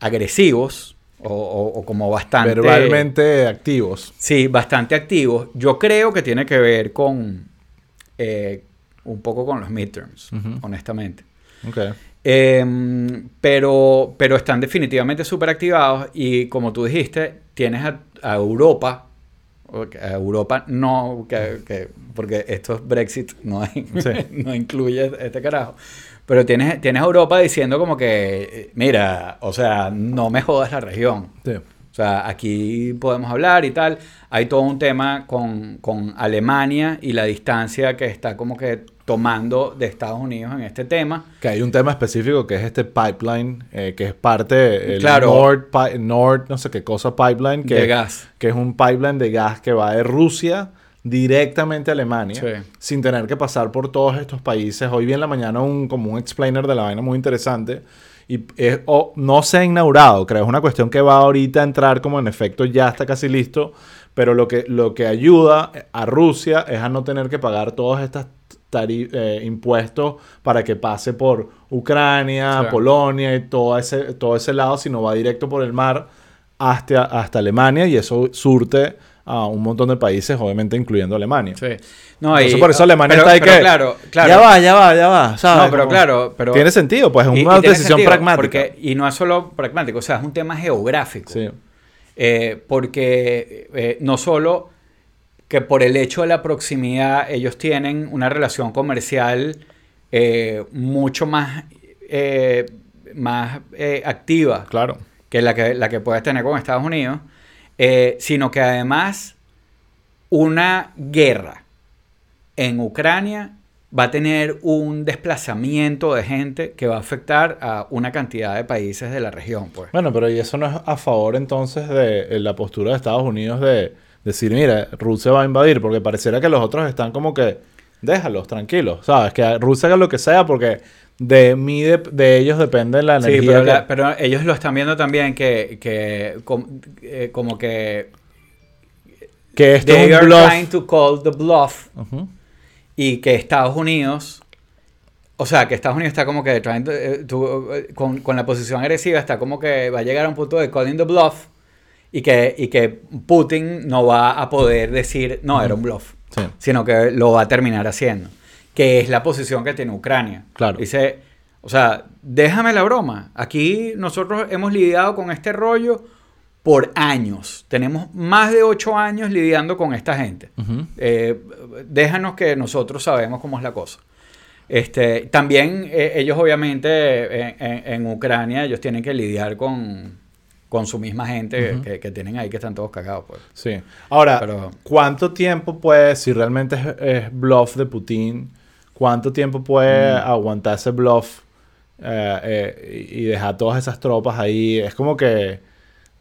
agresivos o, o- o como bastante... Verbalmente activos. Sí, bastante activos. Yo creo que tiene que ver con eh, un poco con los midterms, honestamente. Ok. Eh, pero, pero están definitivamente súper activados y como tú dijiste, tienes a, a Europa, Europa no, que, que- porque esto es Brexit, no, hay- Sí. *laughs* no incluye este carajo, pero tienes, tienes a Europa diciendo como que, mira, o sea, no me jodas la región. Sí. O sea, aquí podemos hablar y tal. Hay todo un tema con, con Alemania y la distancia que está como que tomando de Estados Unidos en este tema. Que hay un tema específico que es este pipeline, eh, que es parte, el Claro. Nord, Pi- Nord, no sé qué cosa, pipeline, que, De gas. que es un pipeline de gas que va de Rusia directamente a Alemania, Sí. sin tener que pasar por todos estos países. Hoy vi en la mañana un, como un explainer de la vaina muy interesante. Y es- o- no se ha inaugurado, creo, es una cuestión que va ahorita a entrar como en efecto ya está casi listo, pero lo que, lo que ayuda a Rusia es a no tener que pagar todos estos tari- eh, impuestos para que pase por Ucrania, Sí. Polonia y todo ese, todo ese lado, sino va directo por el mar hasta, hasta Alemania y eso surte a un montón de países, obviamente incluyendo Alemania. Sí. No, Entonces, y- por eso Alemania pero- está ahí pero que claro, claro. ya va, ya va, ya va, ¿sabes? No, pero Como- claro, pero... tiene sentido, pues es y- y una decisión pragmática. porque- y no es solo pragmático, o sea, es un tema geográfico. Sí. Eh, porque eh, no solo que por el hecho de la proximidad ellos tienen una relación comercial eh, mucho más, más activa Claro. que la que, la que puedes tener con Estados Unidos, sino que además una guerra en Ucrania va a tener un desplazamiento de gente que va a afectar a una cantidad de países de la región. Pues. Bueno, pero ¿y eso no es a favor entonces de eh, la postura de Estados Unidos de decir, mira, Rusia va a invadir? Porque pareciera que los otros están como que, déjalos, tranquilos, ¿sabes? Que Rusia haga lo que sea porque de mí, de, de ellos depende la Sí, energía. pero, que- la- pero ellos lo están viendo también que, que com- eh, como que que esto es un are bluff. trying to call the bluff. Y que Estados Unidos, o sea, que Estados Unidos está como que trying to- eh, to- eh, con, con la posición agresiva, está como que va a llegar a un punto de calling the bluff y que, y que Putin no va a poder decir, no, era un bluff, Sí. sino que lo va a terminar haciendo, que es la posición que tiene Ucrania. Claro. Dice, O sea, déjame la broma. Aquí nosotros hemos lidiado con este rollo por años. Tenemos más de ocho años lidiando con esta gente. Eh, déjanos que nosotros sabemos cómo es la cosa. Este, también eh, ellos obviamente en, en- en Ucrania ellos tienen que lidiar con, con su misma gente que, que tienen ahí que están todos cagados. Pues. Sí. Ahora, Pero- ¿cuánto tiempo puede, si realmente es, es bluff de Putin, cuánto tiempo puede aguantar ese bluff eh, eh, y dejar todas esas tropas ahí? Es como que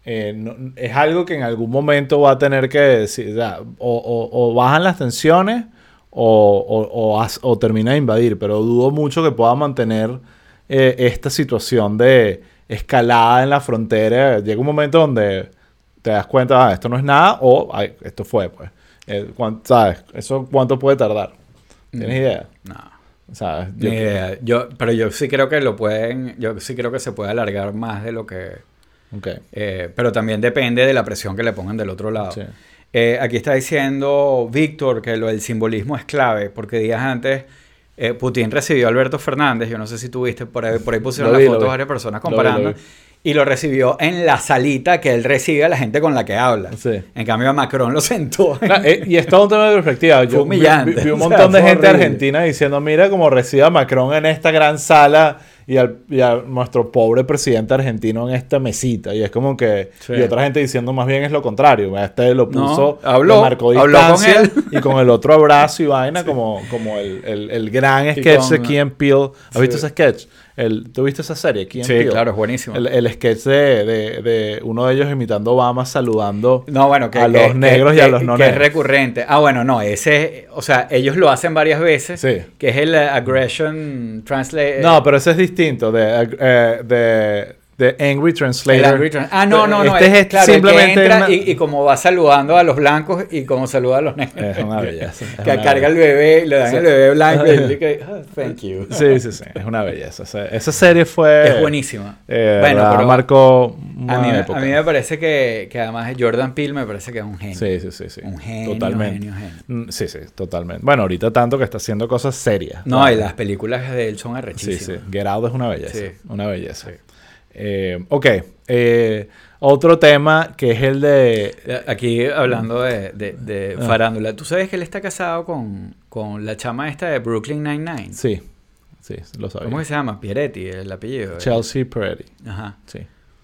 eh, no- es algo que en algún momento va a tener que decir, o, sea, o- o- o bajan las tensiones o, o- termina de invadir, pero dudo mucho que pueda mantener eh, esta situación de escalada en la frontera. Llega un momento donde te das cuenta, ah, esto no es nada, o "Ay, esto fue, pues. Eh, ¿Sabes? ¿Eso cuánto puede tardar? ¿Tienes Mm. idea? No. ¿Sabes? Ni idea. Yo, pero yo sí creo que lo pueden, yo sí creo que se puede alargar más de lo que... Ok. eh, pero también depende de la presión que le pongan del otro lado. Sí. Eh, aquí está diciendo Víctor que lo del simbolismo es clave, porque días antes eh, Putin recibió a Alberto Fernández, yo no sé si tuviste, por ahí, por ahí pusieron Lo la vi, lo foto vi. varias personas Lo vi, comparando, lo vi. Y lo recibió en la salita que él recibe a la gente con la que habla. Sí. En cambio a Macron lo sentó. en- Claro, eh, y es todo un tema de perspectiva. Yo humillante. Vi, vi un *laughs* O sea, montón de gente horrible. argentina diciendo, mira cómo recibe a Macron en esta gran sala y, al, y a nuestro pobre presidente argentino en esta mesita. Y es como que... Sí. Y otra gente diciendo más bien es lo contrario. Este lo No, puso, habló, le marcó habló con él. y con el otro abrazo y vaina *laughs* como, como el, el, el gran sketch de Key and Peele. ¿Has Sí. visto ese sketch? El, ¿Tú viste esa serie? And Sí, claro, es buenísimo. El, el sketch de, de, de uno de ellos imitando a Obama saludando No, bueno, que a que- los negros que- y a los no que es negros. recurrente. Ah, bueno, no, ese, o sea, ellos lo hacen varias veces, Sí. que es el eh, aggression translate. No, pero ese es distinto de, eh, de, de Angry Translator. El angry trans- ah, no, no, no. Este es, es claro, el que simplemente entra una- y, y como va saludando a los blancos y como saluda a los negros. Es una belleza, *laughs* es que una carga el bebé y le dan el bebé blanco y dice, *laughs* "Ah, thank you. Sí, sí, sí. Es una belleza. Esa, esa serie fue... Es buenísima. Eh, bueno, verdad, pero marcó a mí, época. a mí me parece que, que además Jordan Peele me parece que es un genio. Sí, sí, sí, sí. Un genio, Totalmente. genio, genio. Mm, Sí, sí, totalmente. Bueno, ahorita tanto que está haciendo cosas serias. No, ¿sabes? y las películas de él son Sí, arrechísimas. sí. Get Out es una belleza. Sí. Una belleza. Eh, ok. Eh, otro tema que es el de... Aquí hablando de, de- de Ah. farándula, ¿tú sabes que él está casado con, con la chama esta de Brooklyn Nine-Nine? Sí, sí, lo sabía. ¿Cómo que se llama? Pieretti, el apellido. Chelsea Peretti. Ajá. Sí,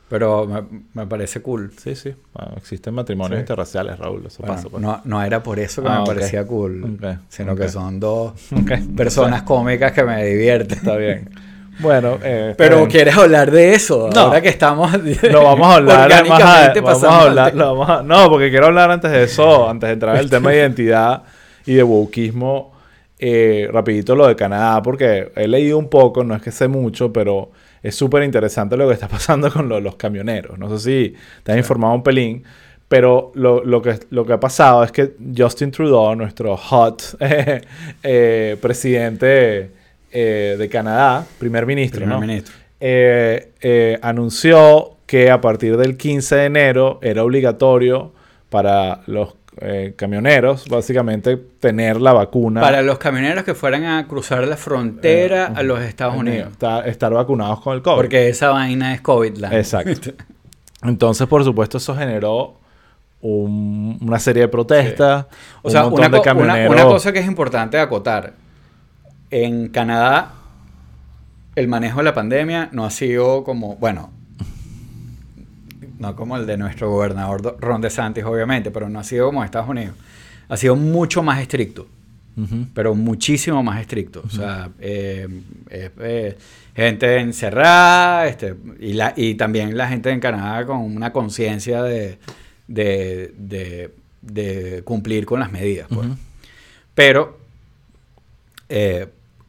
Pero me, me parece cool. sí, sí. Bueno, existen matrimonios Sí. interraciales, Raúl. Eso Bueno, pasa. pues. no, no era por eso que Ah, me ok. parecía cool, sino que son dos *laughs* personas cómicas que me divierten. Está bien. *laughs* Bueno, eh, Pero. ¿quieres hablar de eso? No. Ahora que estamos *laughs* Lo vamos a hablar más *laughs* adelante. Vamos a hablar, tema. lo vamos a- no, porque quiero hablar antes de eso, antes de entrar en el *laughs* tema de identidad y de wokeismo, eh, rapidito lo de Canadá, porque he leído un poco, no es que sé mucho, pero es súper interesante lo que está pasando con lo- los camioneros. No sé si te has informado un pelín, pero lo, lo que, lo que ha pasado es que Justin Trudeau, nuestro hot eh, presidente eh, de Canadá, primer ministro, Primer ¿no? ministro. eh, eh, anunció que a partir del 15 de enero era obligatorio para los camioneros, básicamente, tener la vacuna. Para los camioneros que fueran a cruzar la frontera a los Estados Unidos. Estar, estar vacunados con el COVID. Porque esa vaina es COVID-land. Exacto. *laughs* Entonces, por supuesto, eso generó un- una serie de protestas. O un sea, montón una, de co- una- camioneros. una cosa que es importante acotar. En Canadá, el manejo de la pandemia no ha sido como, bueno, no como el de nuestro gobernador Do- Ron DeSantis, obviamente, pero no ha sido como Estados Unidos. Ha sido mucho más estricto, pero muchísimo más estricto. O sea, eh, eh, eh, gente encerrada, este, y, la, y también la gente en Canadá con una conciencia de, de, de- de cumplir con las medidas. pues. Pero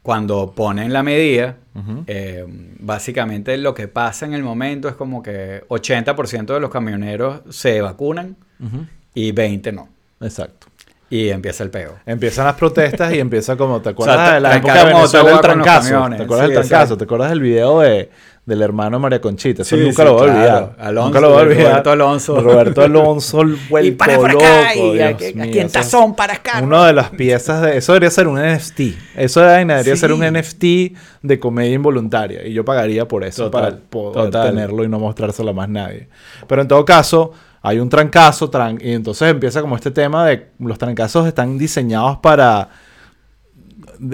cuando ponen la medida, eh, básicamente lo que pasa en el momento es como que 80% de los camioneros se vacunan y 20 no. Exacto. Y empieza el peo. Empiezan las protestas y empieza como, ¿te acuerdas *laughs* O sea, de la época trancaron de Venezuela del trancazo? ¿Te acuerdas Sí, del trancazo? ¿Te acuerdas del video de, del hermano María Conchita? Eso Sí, nunca sí, lo voy a claro. olvidar. Alonso, nunca lo voy a olvidar. Roberto Alonso. Roberto Alonso, el vuelto *laughs* y para por loco. y a, Dios a mío, quien eso es tazón para acá. Una de las piezas de... Eso debería ser un NFT. Eso debería ser un NFT de comedia involuntaria. Y yo pagaría por eso, Total, para poder total. tenerlo y no mostrárselo a más nadie. Pero en todo caso, hay un trancazo. tran- y entonces empieza como este tema de... Los trancazos están diseñados para...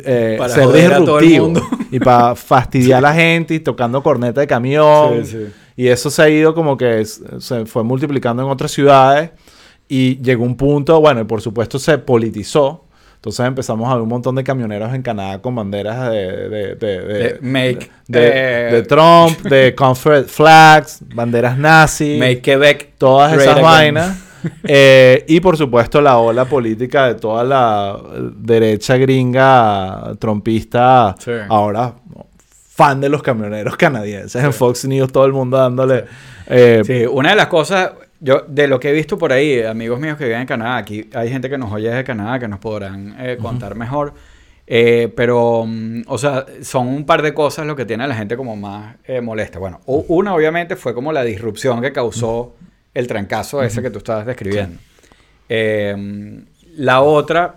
eh, Para ser disruptivos *laughs* y para fastidiar a la gente y tocando corneta de camión Sí, sí. y eso se ha ido como que se fue multiplicando en otras ciudades y llegó un punto, bueno, y por supuesto se politizó. Entonces empezamos a ver un montón de camioneros en Canadá con banderas de, de, de, de- De make, de- eh, de Trump, de *laughs* Confederate flags, banderas nazi, Make Quebec. todas esas again. vainas. *laughs* Eh, y por supuesto la ola política de toda la derecha gringa trompista, Sí. ahora fan de los camioneros canadienses en Fox News, todo el mundo dándole... eh, Sí, una de las cosas, yo de lo que he visto por ahí, amigos míos que viven en Canadá, aquí hay gente que nos oye desde Canadá que nos podrán eh, contar mejor. Eh, pero, mm, o sea, son un par de cosas lo que tiene a la gente como más eh, molesta. Bueno, una obviamente fue como la disrupción que causó el trancazo ese que tú estabas describiendo. La otra,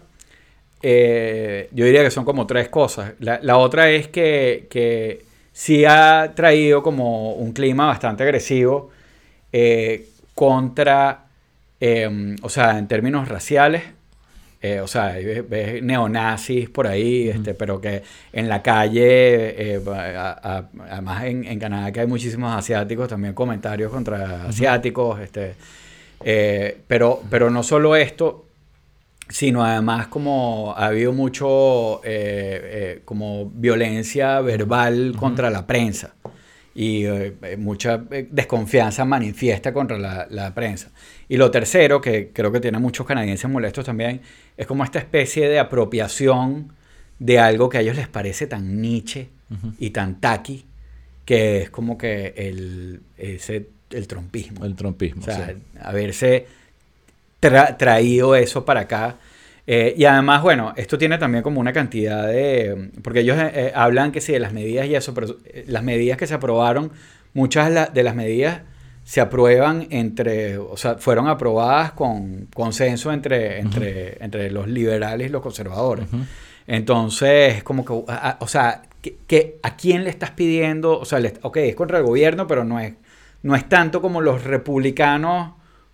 yo diría que son como tres cosas. La, la otra es que, que sí ha traído como un clima bastante agresivo eh, contra, eh, o sea, en términos raciales. eh, o sea, ves, ves neonazis por ahí, este, pero que en la calle, eh, a- a- además en, en Canadá que hay muchísimos asiáticos, también comentarios contra asiáticos, este, eh, pero, pero no solo esto, sino además como ha habido mucho como violencia verbal contra la prensa y eh, eh, mucha eh, desconfianza manifiesta contra la, la prensa. Y lo tercero, que creo que tiene muchos canadienses molestos también, es como esta especie de apropiación de algo que a ellos les parece tan niche y tan taqui, que es como que el, ese, el trompismo. el. O sea, sí. haberse tra- traído eso para acá. Eh, y además, bueno, esto tiene también como una cantidad de... Porque ellos eh, eh, hablan que sí de las medidas y eso, pero las medidas que se aprobaron, muchas de, la- de las medidas se aprueban entre... O sea, fueron aprobadas con consenso entre, entre, entre los liberales y los conservadores. Entonces, es como que... a- o sea, que, que ¿a quién le estás pidiendo? O sea, le- ok, es contra el gobierno, pero no es, no es tanto como los republicanos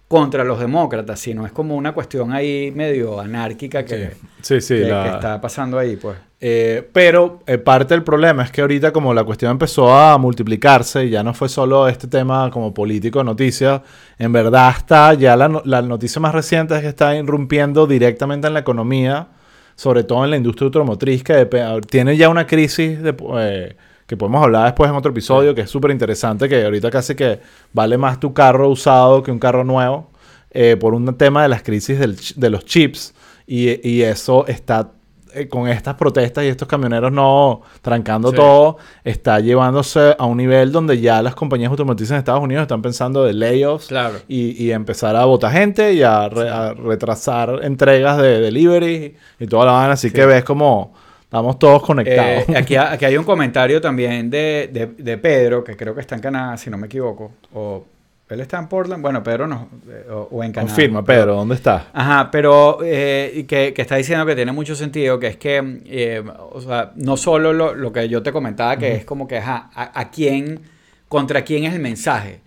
contra los demócratas, sino es como una cuestión ahí medio anárquica que, Sí, sí, que- la- que está pasando ahí, pues. Eh, pero eh, parte del problema es que ahorita como la cuestión empezó a multiplicarse y ya no fue solo este tema como político de noticias, en verdad está ya la, no- la noticia más reciente es que está irrumpiendo directamente en la economía, sobre todo en la industria automotriz, que tiene ya una crisis de, eh, que podemos hablar después en otro episodio, que es súper interesante, que ahorita casi que vale más tu carro usado que un carro nuevo, eh, por un tema de las crisis del de los chips, y, y eso está eh, con estas protestas y estos camioneros no trancando Sí. todo, está llevándose a un nivel donde ya las compañías automotrices en Estados Unidos están pensando de layoffs Claro. y, y empezar a botar gente y a, re- a retrasar entregas de delivery y toda la vaina. Así Sí. que ves como estamos todos conectados. Eh, aquí, aquí hay un comentario también de, de- de Pedro, que creo que está en Canadá, si no me equivoco. O él está en Portland. Bueno, Pedro no. eh, O, o en Canadá. Confirma, Pedro, ¿dónde estás? Ajá, pero eh, que, que está diciendo que tiene mucho sentido, que es que, eh, o sea, no solo lo, lo que yo te comentaba, que es como que, ajá, a, a quién, contra quién es el mensaje.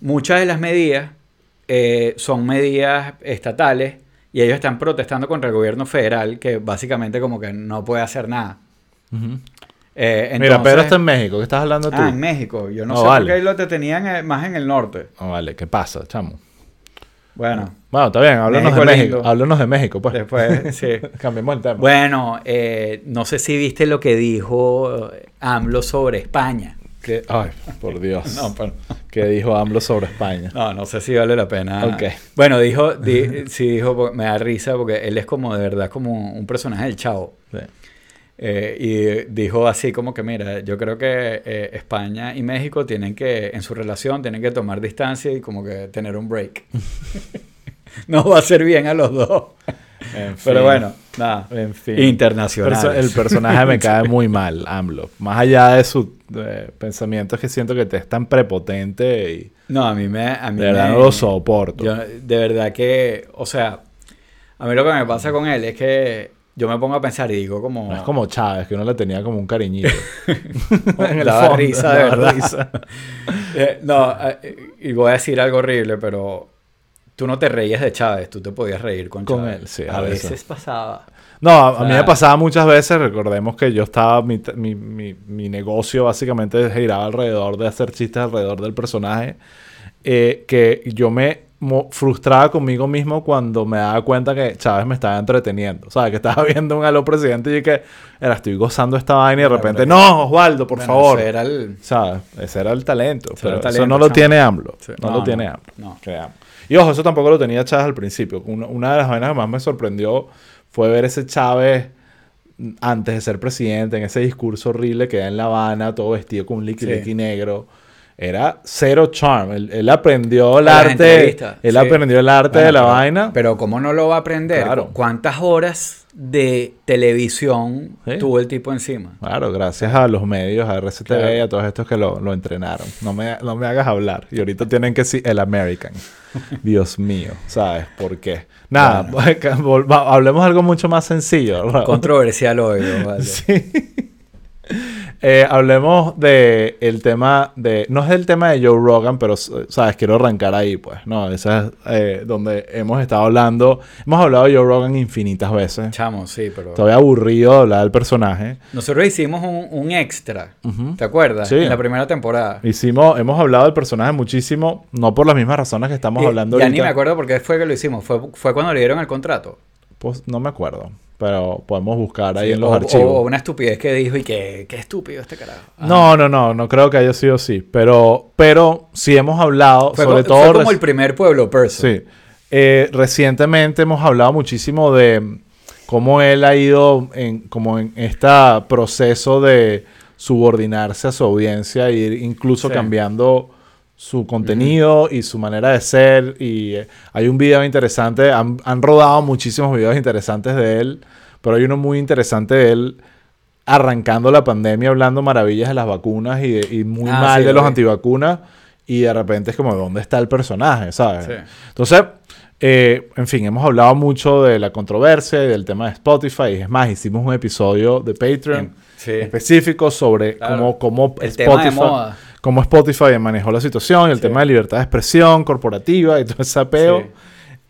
Muchas de las medidas son medidas estatales y ellos están protestando contra el gobierno federal, que básicamente como que no puede hacer nada. Eh, Mira, Pedro está en México. ¿Qué estás hablando tú? Ah, en México. Yo no Oh, sé vale. por qué ahí lo te tenían eh, más en el norte. Ah, vale, ¿qué pasa, chamo? Bueno, Bueno, está bien, háblanos México de México. lindo. Háblanos de México, pues. después, *laughs* sí. Cambiemos el tema. Bueno, eh, no sé si viste lo que dijo eh, AMLO sobre España. Ay, por Dios. *laughs* No, pero- ¿Qué dijo AMLO sobre España? no, no sé si vale la pena. Ok. Bueno, dijo, di- sí dijo, me da risa porque él es como de verdad como un personaje del chavo. Sí. Eh, y dijo así como que, mira, yo creo que eh, España y México tienen que, en su relación, tienen que tomar distancia y como que tener un break. *laughs* no va a ser bien a los dos. En fin. Pero bueno, nada. En fin. Internacional. El personaje me cae muy mal, AMLO. Más allá de sus eh, pensamientos que siento que te es tan prepotente y No, a mí me... A mí de verdad me- no lo soporto. Yo, de verdad que, o sea, a mí lo que me pasa con él es que yo me pongo a pensar y digo como... No es como Chávez, que uno le tenía como un cariñito. *laughs* En Daba risa, de verdad. risa. *laughs* Eh, no, eh, y voy a decir algo horrible, pero tú no te reías de Chávez, tú te podías reír con, Con Chávez. él, sí, a a veces. veces pasaba. No, a, a O mí sea- me pasaba muchas veces, recordemos que yo estaba, mi, mi, mi- mi negocio básicamente giraba alrededor de hacer chistes alrededor del personaje, eh, que yo me frustraba conmigo mismo cuando me daba cuenta que Chávez me estaba entreteniendo, ¿sabes? Que estaba *laughs* viendo un aló presidente y que era, estoy gozando esta vaina y de repente, no, Osvaldo, por Bueno, favor. ese era el- ¿Sabes? Ese era el talento. Ese era pero eso no lo tiene AMLO. Sí. No, No, lo tiene no, AMLO. no. Y ojo, eso tampoco lo tenía Chávez al principio. Una, una de las vainas que más me sorprendió fue ver ese Chávez antes de ser presidente, en ese discurso horrible que da en La Habana, todo vestido con un liqui Sí. negro. Era cero charm. Él, él aprendió el arte. Él sí. aprendió el arte Bueno, de la pero- vaina. Pero ¿cómo no lo va a aprender? Claro. ¿Cuántas horas de televisión Sí. tuvo el tipo encima? Claro, gracias a los medios, a RCTV Claro. y a todos estos que lo, lo entrenaron. No me, no me hagas hablar. Y ahorita tienen que decir el American. *laughs* Dios mío, ¿sabes por qué? Nada, va- hablemos de algo mucho más sencillo. Controversial hoy, *laughs* ¿vale? Sí. Eh, hablemos de el tema de... No es el tema de Joe Rogan, pero, ¿sabes? Quiero arrancar ahí, pues. No, ese es eh, donde hemos estado hablando. Hemos hablado de Joe Rogan infinitas veces. Chamo, sí, pero... Estoy aburrido de hablar del personaje. Nosotros hicimos un, un extra. ¿te acuerdas? Sí. En la primera temporada. Hicimos, hemos hablado del personaje muchísimo, no por las mismas razones que estamos Y- hablando ya ahorita. ni me acuerdo por qué fue que lo hicimos. Fue, fue cuando le dieron el contrato. Pues no me acuerdo, pero podemos buscar ahí Sí, en los o, archivos. o una estupidez que dijo y que qué estúpido este carajo. Ajá. No, no, no, no creo que haya sido así, pero, pero sí hemos hablado, Fue, sobre todo... fue como el primer pueblo person. Sí. Eh, recientemente hemos hablado muchísimo de cómo él ha ido en, como en este proceso de subordinarse a su audiencia e ir incluso Sí. cambiando su contenido y su manera de ser. Y eh, hay un video interesante, han, han rodado muchísimos videos interesantes de él, pero hay uno muy interesante de él arrancando la pandemia hablando maravillas de las vacunas y, de- y muy Ah, mal sí, de lo los vi. antivacunas. Y de repente es como, ¿dónde está el personaje? ¿Sabes? Sí. Entonces, eh, en fin, hemos hablado mucho de la controversia y del tema de Spotify. Es más, hicimos un episodio de Patreon Sí. específico sobre Claro. cómo, cómo El tema de Spotify, moda. Cómo Spotify manejó la situación, el Sí. tema de libertad de expresión corporativa y todo ese apeo. Sí.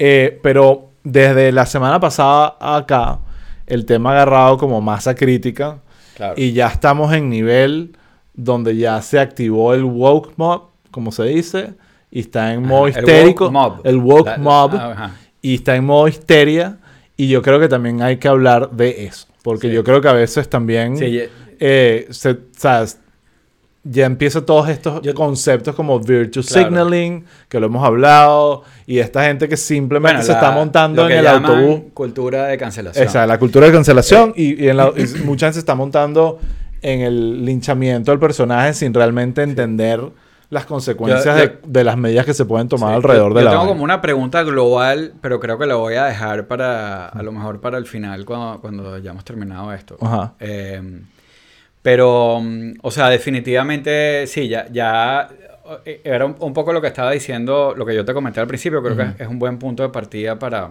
Eh, pero desde la semana pasada acá, el tema ha agarrado como masa crítica Claro. y ya estamos en nivel donde ya se activó el woke mob, como se dice, y está en modo Ajá, el histérico. woke mob. El woke La- mob. Y está en modo histeria. Y yo creo que también hay que hablar de eso. Porque Sí. yo creo que a veces también eh, se, o sea, ya empieza todos estos Yo- conceptos como virtue Claro. signaling, que lo hemos hablado, y esta gente que simplemente bueno, se la- está montando en el autobús. Cultura de cancelación. Exacto, la cultura de cancelación y, y en la- y *coughs* mucha gente se está montando en el linchamiento del personaje sin realmente entender las consecuencias Yo- yo- de, de las medidas que se pueden tomar Sí, alrededor yo, de yo tengo como una pregunta global, pero creo que la voy a dejar para, a lo mejor para el final, cuando, cuando ya hemos terminado esto. Ajá. Eh, pero, mm, o sea, definitivamente, sí, ya, ya eh, era un, un poco lo que estaba diciendo, lo que yo te comenté al principio, creo que es un buen punto de partida para,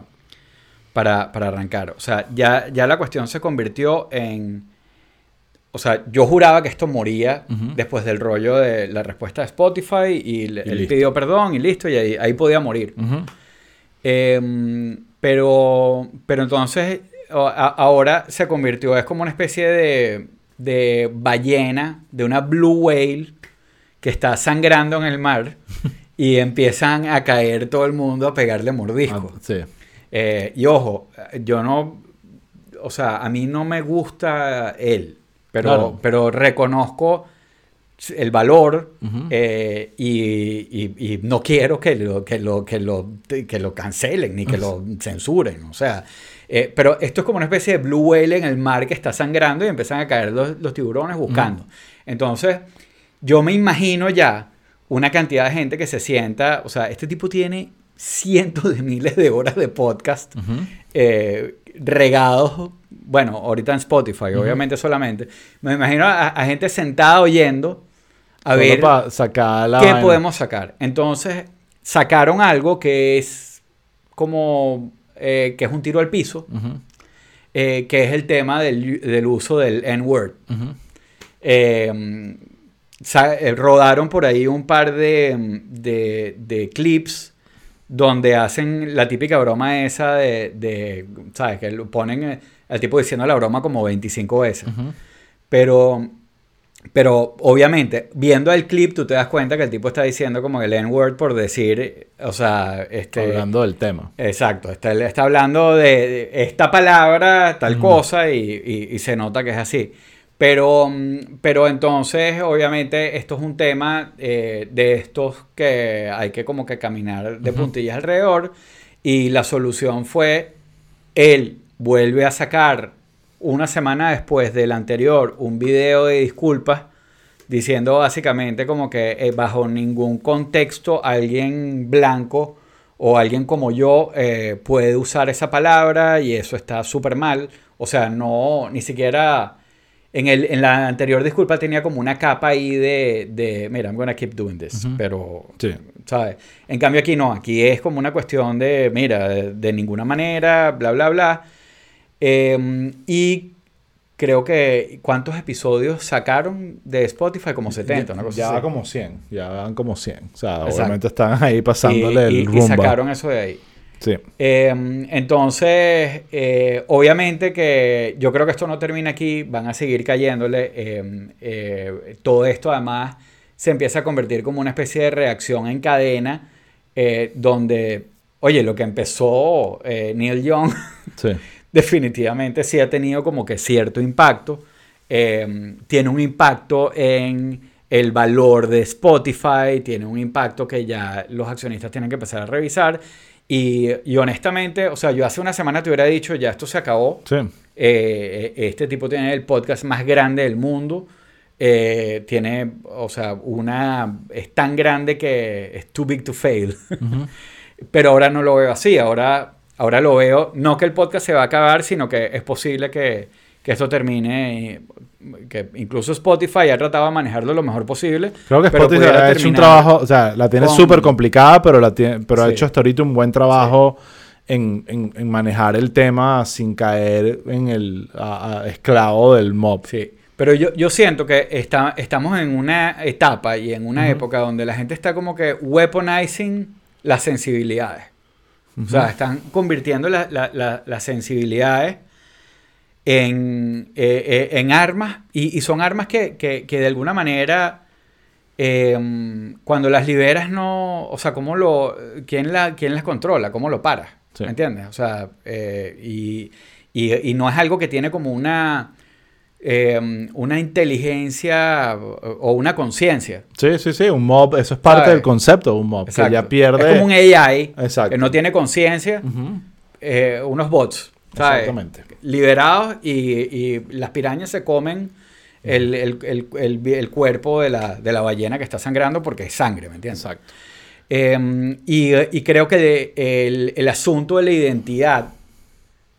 para, para arrancar. O sea, ya, ya la cuestión se convirtió en... O sea, yo juraba que esto moría después del rollo de la respuesta de Spotify y, le- Y él listo. pidió perdón y listo, y ahí, ahí podía morir. Em, pero, pero entonces a- ahora se convirtió, es como una especie de, de ballena, de una blue whale que está sangrando en el mar *laughs* y empiezan a caer todo el mundo a pegarle mordiscos. Ah, sí. Eh, y ojo, yo no, o sea, a mí no me gusta él, pero, Claro. pero reconozco el valor eh, y, y- y no quiero que lo, que lo, que lo, que lo cancelen ni que lo *laughs* censuren, o sea, eh, pero esto es como una especie de blue whale en el mar que está sangrando y empiezan a caer los, los tiburones buscando. Entonces, yo me imagino ya una cantidad de gente que se sienta, o sea, este tipo tiene cientos de miles de horas de podcast eh, regados, bueno, ahorita en Spotify, obviamente solamente. Me imagino a, a gente sentada oyendo a Solo ver pa' sacar la qué vaina. podemos sacar. Entonces sacaron algo que es como eh, que es un tiro al piso, eh, que es el tema del, del uso del N-word. Eh, eh, rodaron por ahí un par de, de- de clips donde hacen la típica broma esa de, de, ¿sabes? Que lo ponen al tipo diciendo la broma como 25 veces. Pero, pero obviamente, viendo el clip, tú te das cuenta que el tipo está diciendo como el N-word por decir, o sea, este... Hablando del tema. Exacto, está, está hablando de, esta palabra, tal cosa, y, y- y se nota que es así. Pero, mm, pero entonces, obviamente, esto es un tema eh, de estos que hay que como que caminar de puntillas alrededor. Y la solución fue, él vuelve a sacar una semana después del anterior un video de disculpas diciendo básicamente como que eh, bajo ningún contexto alguien blanco o alguien como yo eh, puede usar esa palabra y eso está súper mal. O sea, no, ni siquiera en, el, en la anterior disculpa tenía como una capa ahí de, de mira, I'm gonna keep doing this, Ujú. pero, Sí. ¿sabes? En cambio aquí no, aquí es como una cuestión de, mira, de, de ninguna manera, bla, bla, bla. Eh, y creo que, ¿cuántos episodios sacaron de Spotify? Como 70, una cosa ya así. como 100. Ya van como 100. O sea, Exacto. obviamente están ahí pasándole y, y- el y rumba. sacaron eso de ahí. Sí. Eh, entonces, eh, obviamente que yo creo que esto no termina aquí, van a seguir cayéndole. eh, eh, todo esto además se empieza a convertir como una especie de reacción en cadena, eh, donde, oye, lo que empezó Neil Young Sí. *laughs* definitivamente sí ha tenido como que cierto impacto. Eh, tiene un impacto en el valor de Spotify, tiene un impacto que ya los accionistas tienen que empezar a revisar. Y, y honestamente, o sea, yo hace una semana te hubiera dicho, ya esto se acabó. Sí. Eh, este tipo tiene el podcast más grande del mundo. Eh, tiene, o sea, una. Es tan grande que es too big to fail. *laughs* Pero ahora no lo veo así. Ahora, ahora lo veo, no que el podcast se va a acabar, sino que es posible que, que esto termine. y- Que incluso Spotify ha tratado de manejarlo lo mejor posible. Creo que Spotify ha hecho un trabajo, o sea, la tiene con- súper complicada, pero, la tiene, pero ha Sí. hecho hasta ahorita un buen trabajo en, en- en manejar el tema sin caer en el a- a esclavo del mob. Sí, pero yo, yo siento que está, estamos en una etapa y en una época donde la gente está como que weaponizing las sensibilidades. O sea, están convirtiendo la- la- la- las sensibilidades en, eh, eh, en armas y, y son armas que, que- que de alguna manera eh, cuando las liberas no, o sea, ¿cómo lo, quién, la, quién las controla? ¿Cómo lo paras? Sí. ¿Me entiendes? O sea, eh, y, y- y no es algo que tiene como una, eh, una inteligencia o una conciencia. Sí, sí, sí, un mob, eso es parte ¿Sabes? del concepto de un mob, que ya pierde... Es como un AI Exacto. que no tiene conciencia, eh, unos bots, ¿sabes? Exactamente. Liberados y, y las pirañas se comen el, el- el- el- cuerpo de la, de la ballena que está sangrando porque es sangre, ¿me entiendes? Exacto. Eh, y, y creo que de- el, el asunto de la identidad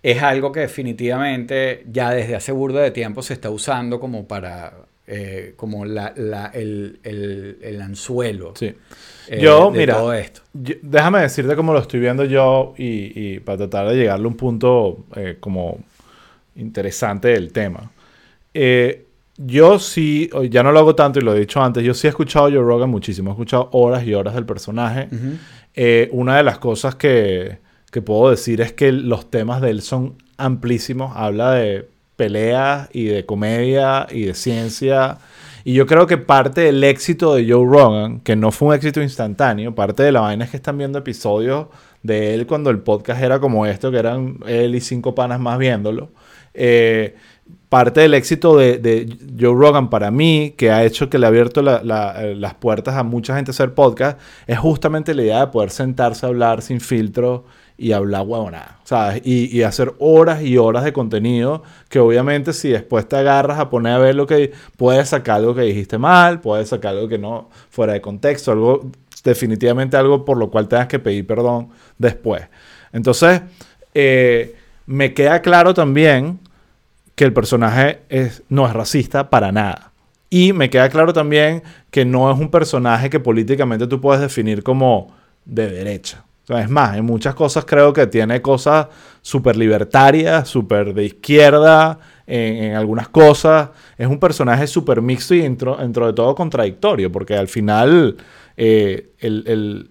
es algo que definitivamente ya desde hace burda de tiempo se está usando como para eh, como la, la- el, el- el anzuelo Sí. eh, Yo, de mira, todo esto. Yo- déjame decirte cómo lo estoy viendo yo y, y para tratar de llegarle a un punto eh, como interesante del tema. Yo sí, ya no lo hago tanto y lo he dicho antes, yo sí he escuchado a Joe Rogan muchísimo, he escuchado horas y horas del personaje. Una de las cosas que, que puedo decir es que los temas de él son amplísimos. Habla de peleas y de comedia y de ciencia. Y yo creo que parte del éxito de Joe Rogan, que no fue un éxito instantáneo, parte de la vaina es que están viendo episodios de él cuando el podcast era como esto, que eran él y cinco panas más viéndolo. Eh, parte del éxito de, Joe Rogan para mí, que ha hecho que le ha abierto eh, las puertas a mucha gente a hacer podcast, es justamente la idea de poder sentarse a hablar sin filtro y hablar huevonada, ¿sabes? Y, y hacer horas y horas de contenido que obviamente si después te agarras a poner a ver lo que... Puedes sacar algo que dijiste mal, puedes sacar algo que no fuera de contexto, algo definitivamente algo por lo cual tengas que pedir perdón después. Entonces, eh, me queda claro también que el personaje es, no es racista para nada. Y me queda claro también que no es un personaje que políticamente tú puedes definir como de derecha. Es más, en muchas cosas creo que tiene cosas súper libertarias, súper de izquierda, en, algunas cosas. Es un personaje súper mixto y dentro, de todo contradictorio, porque al final eh, él,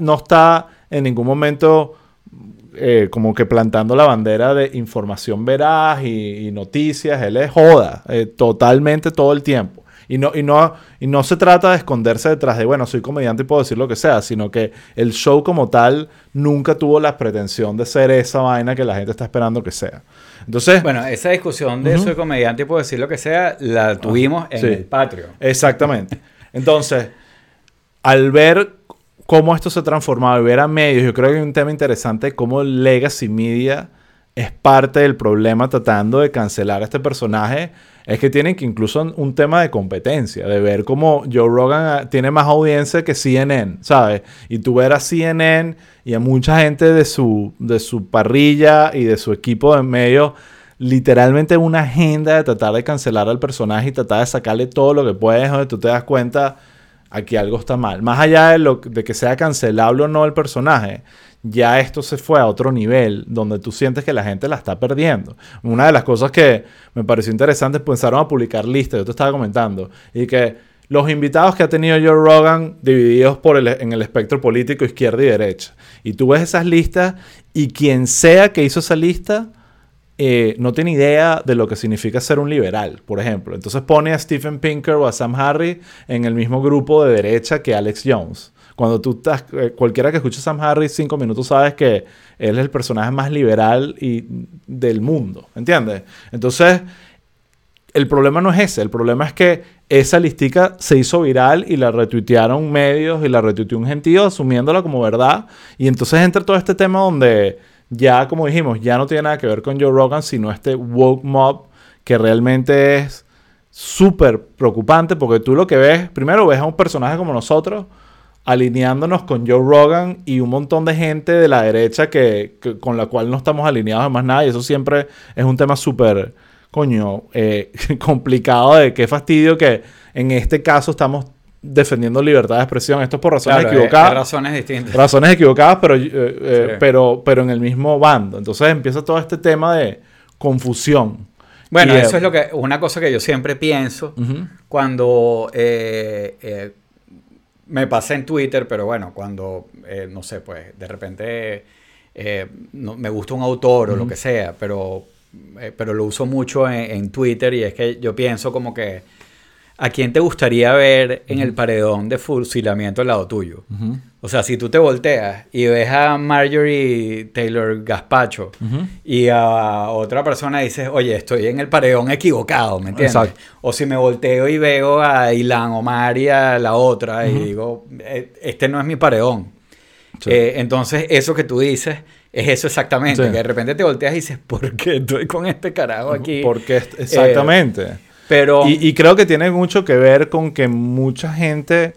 no está en ningún momento eh, como que plantando la bandera de información veraz y, noticias. Él es joda eh, totalmente todo el tiempo. Y no, y, no, y no se trata de esconderse detrás de, bueno, soy comediante y puedo decir lo que sea, sino que el show como tal nunca tuvo la pretensión de ser esa vaina que la gente está esperando que sea. Entonces... Bueno, esa discusión de soy comediante y puedo decir lo que sea, la tuvimos en el Patreon. Exactamente. Entonces, al ver cómo esto se ha transformado y ver a medios, yo creo que hay un tema interesante cómo Legacy Media es parte del problema tratando de cancelar a este personaje es que tienen que incluso un tema de competencia, de ver cómo Joe Rogan ah, tiene más audiencia que CNN, ¿sabes? Y tú ver a CNN y a mucha gente de su, de su parrilla y de su equipo de medio literalmente una agenda de tratar de cancelar al personaje y tratar de sacarle todo lo que puedes, donde tú te das cuenta aquí algo está mal. Más allá de, lo, de que sea cancelable o no el personaje, ya esto se fue a otro nivel donde tú sientes que la gente la está perdiendo. Una de las cosas que me pareció interesante es pensaron a publicar listas, yo te estaba comentando, y que los invitados que ha tenido Joe Rogan divididos por el, en el espectro político izquierda y derecha. Y tú ves esas listas y quien sea que hizo esa lista eh, no tiene idea de lo que significa ser un liberal, por ejemplo. Entonces pone a Stephen Pinker o a Sam Harris en el mismo grupo de derecha que Alex Jones. Cuando tú estás, eh, cualquiera que escuche Sam Harris cinco minutos sabes que él es el personaje más liberal del mundo, ¿entiendes? Entonces, el problema no es ese, el problema es que esa listica se hizo viral y la retuitearon medios y la retuiteó un gentío asumiéndola como verdad. Y entonces entra todo este tema donde ya, como dijimos, ya no tiene nada que ver con Joe Rogan, sino este woke mob que realmente es súper preocupante porque tú lo que ves, primero ves a un personaje como nosotros alineándonos con Joe Rogan y un montón de gente de la derecha que, con la cual no estamos alineados en más nada. Y eso siempre es un tema súper, coño, eh, *laughs* complicado de qué fastidio que en este caso estamos defendiendo libertad de expresión. Esto es por razones equivocadas. razones distintas. Razones equivocadas, pero, eh, eh, pero, pero en el mismo bando. Entonces empieza todo este tema de confusión. Bueno, eso es lo que una cosa que yo siempre pienso cuando me pasa en Twitter, pero bueno, cuando, eh, no sé, pues de repente eh, me gusta un autor o lo que sea, pero, eh, pero lo uso mucho en, Twitter y es que yo pienso como que ¿A quién te gustaría ver en el paredón de fusilamiento al lado tuyo? O sea, si tú te volteas y ves a Marjorie Taylor Gaspacho y a otra persona dices, oye, estoy en el paredón equivocado, ¿me entiendes? O si me volteo y veo a Ilan Omar y a la otra y digo, e, este no es mi paredón. Eh, entonces, eso que tú dices es eso exactamente. Que de repente te volteas y dices, ¿por qué estoy con este carajo aquí? Porque, exactamente. Pero... Y, creo que tiene mucho que ver con que mucha gente...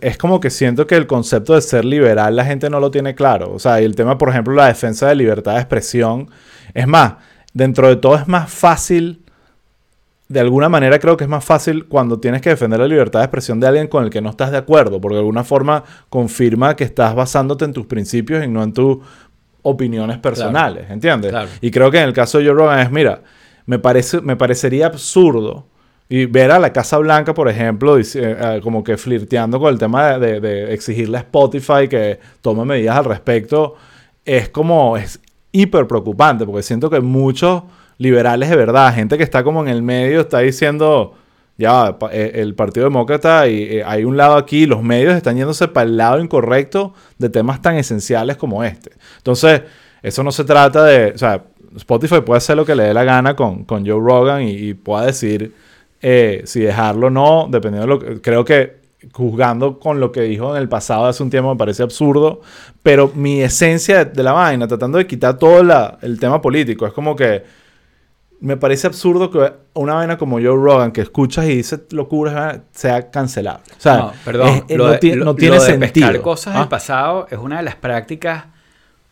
es como que siento que el concepto de ser liberal la gente no lo tiene claro. O sea, y el tema, por ejemplo, la defensa de libertad de expresión. Es más, dentro de todo es más fácil de alguna manera creo que es más fácil cuando tienes que defender la libertad de expresión de alguien con el que no estás de acuerdo, porque de alguna forma confirma que estás basándote en tus principios y no en tus opiniones personales, ¿entiendes? Y creo que en el caso de Joe Rogan es, mira, me, parece, me parecería absurdo y ver a la Casa Blanca, por ejemplo, eh, eh, como que flirteando con el tema de, exigirle a Spotify que tome medidas al respecto, es como, es hiper preocupante, porque siento que muchos liberales de verdad, gente que está como en el medio, está diciendo, ya, eh, el Partido Demócrata, y hay un lado aquí, los medios están yéndose para el lado incorrecto de temas tan esenciales como este. Entonces, eso no se trata de, Spotify puede hacer lo que le dé la gana con, con Joe Rogan y, pueda decir eh, si dejarlo o no, dependiendo de lo que... Creo que juzgando con lo que dijo en el pasado hace un tiempo me parece absurdo, pero mi esencia de, la vaina, tratando de quitar todo el tema político, es como que me parece absurdo que una vaina como Joe Rogan, que escuchas y dice locuras, sea cancelable. O sea, no, perdón, es- lo no, de- ti- lo- no tiene lo de sentido. pescar cosas Ah, del pasado es una de las prácticas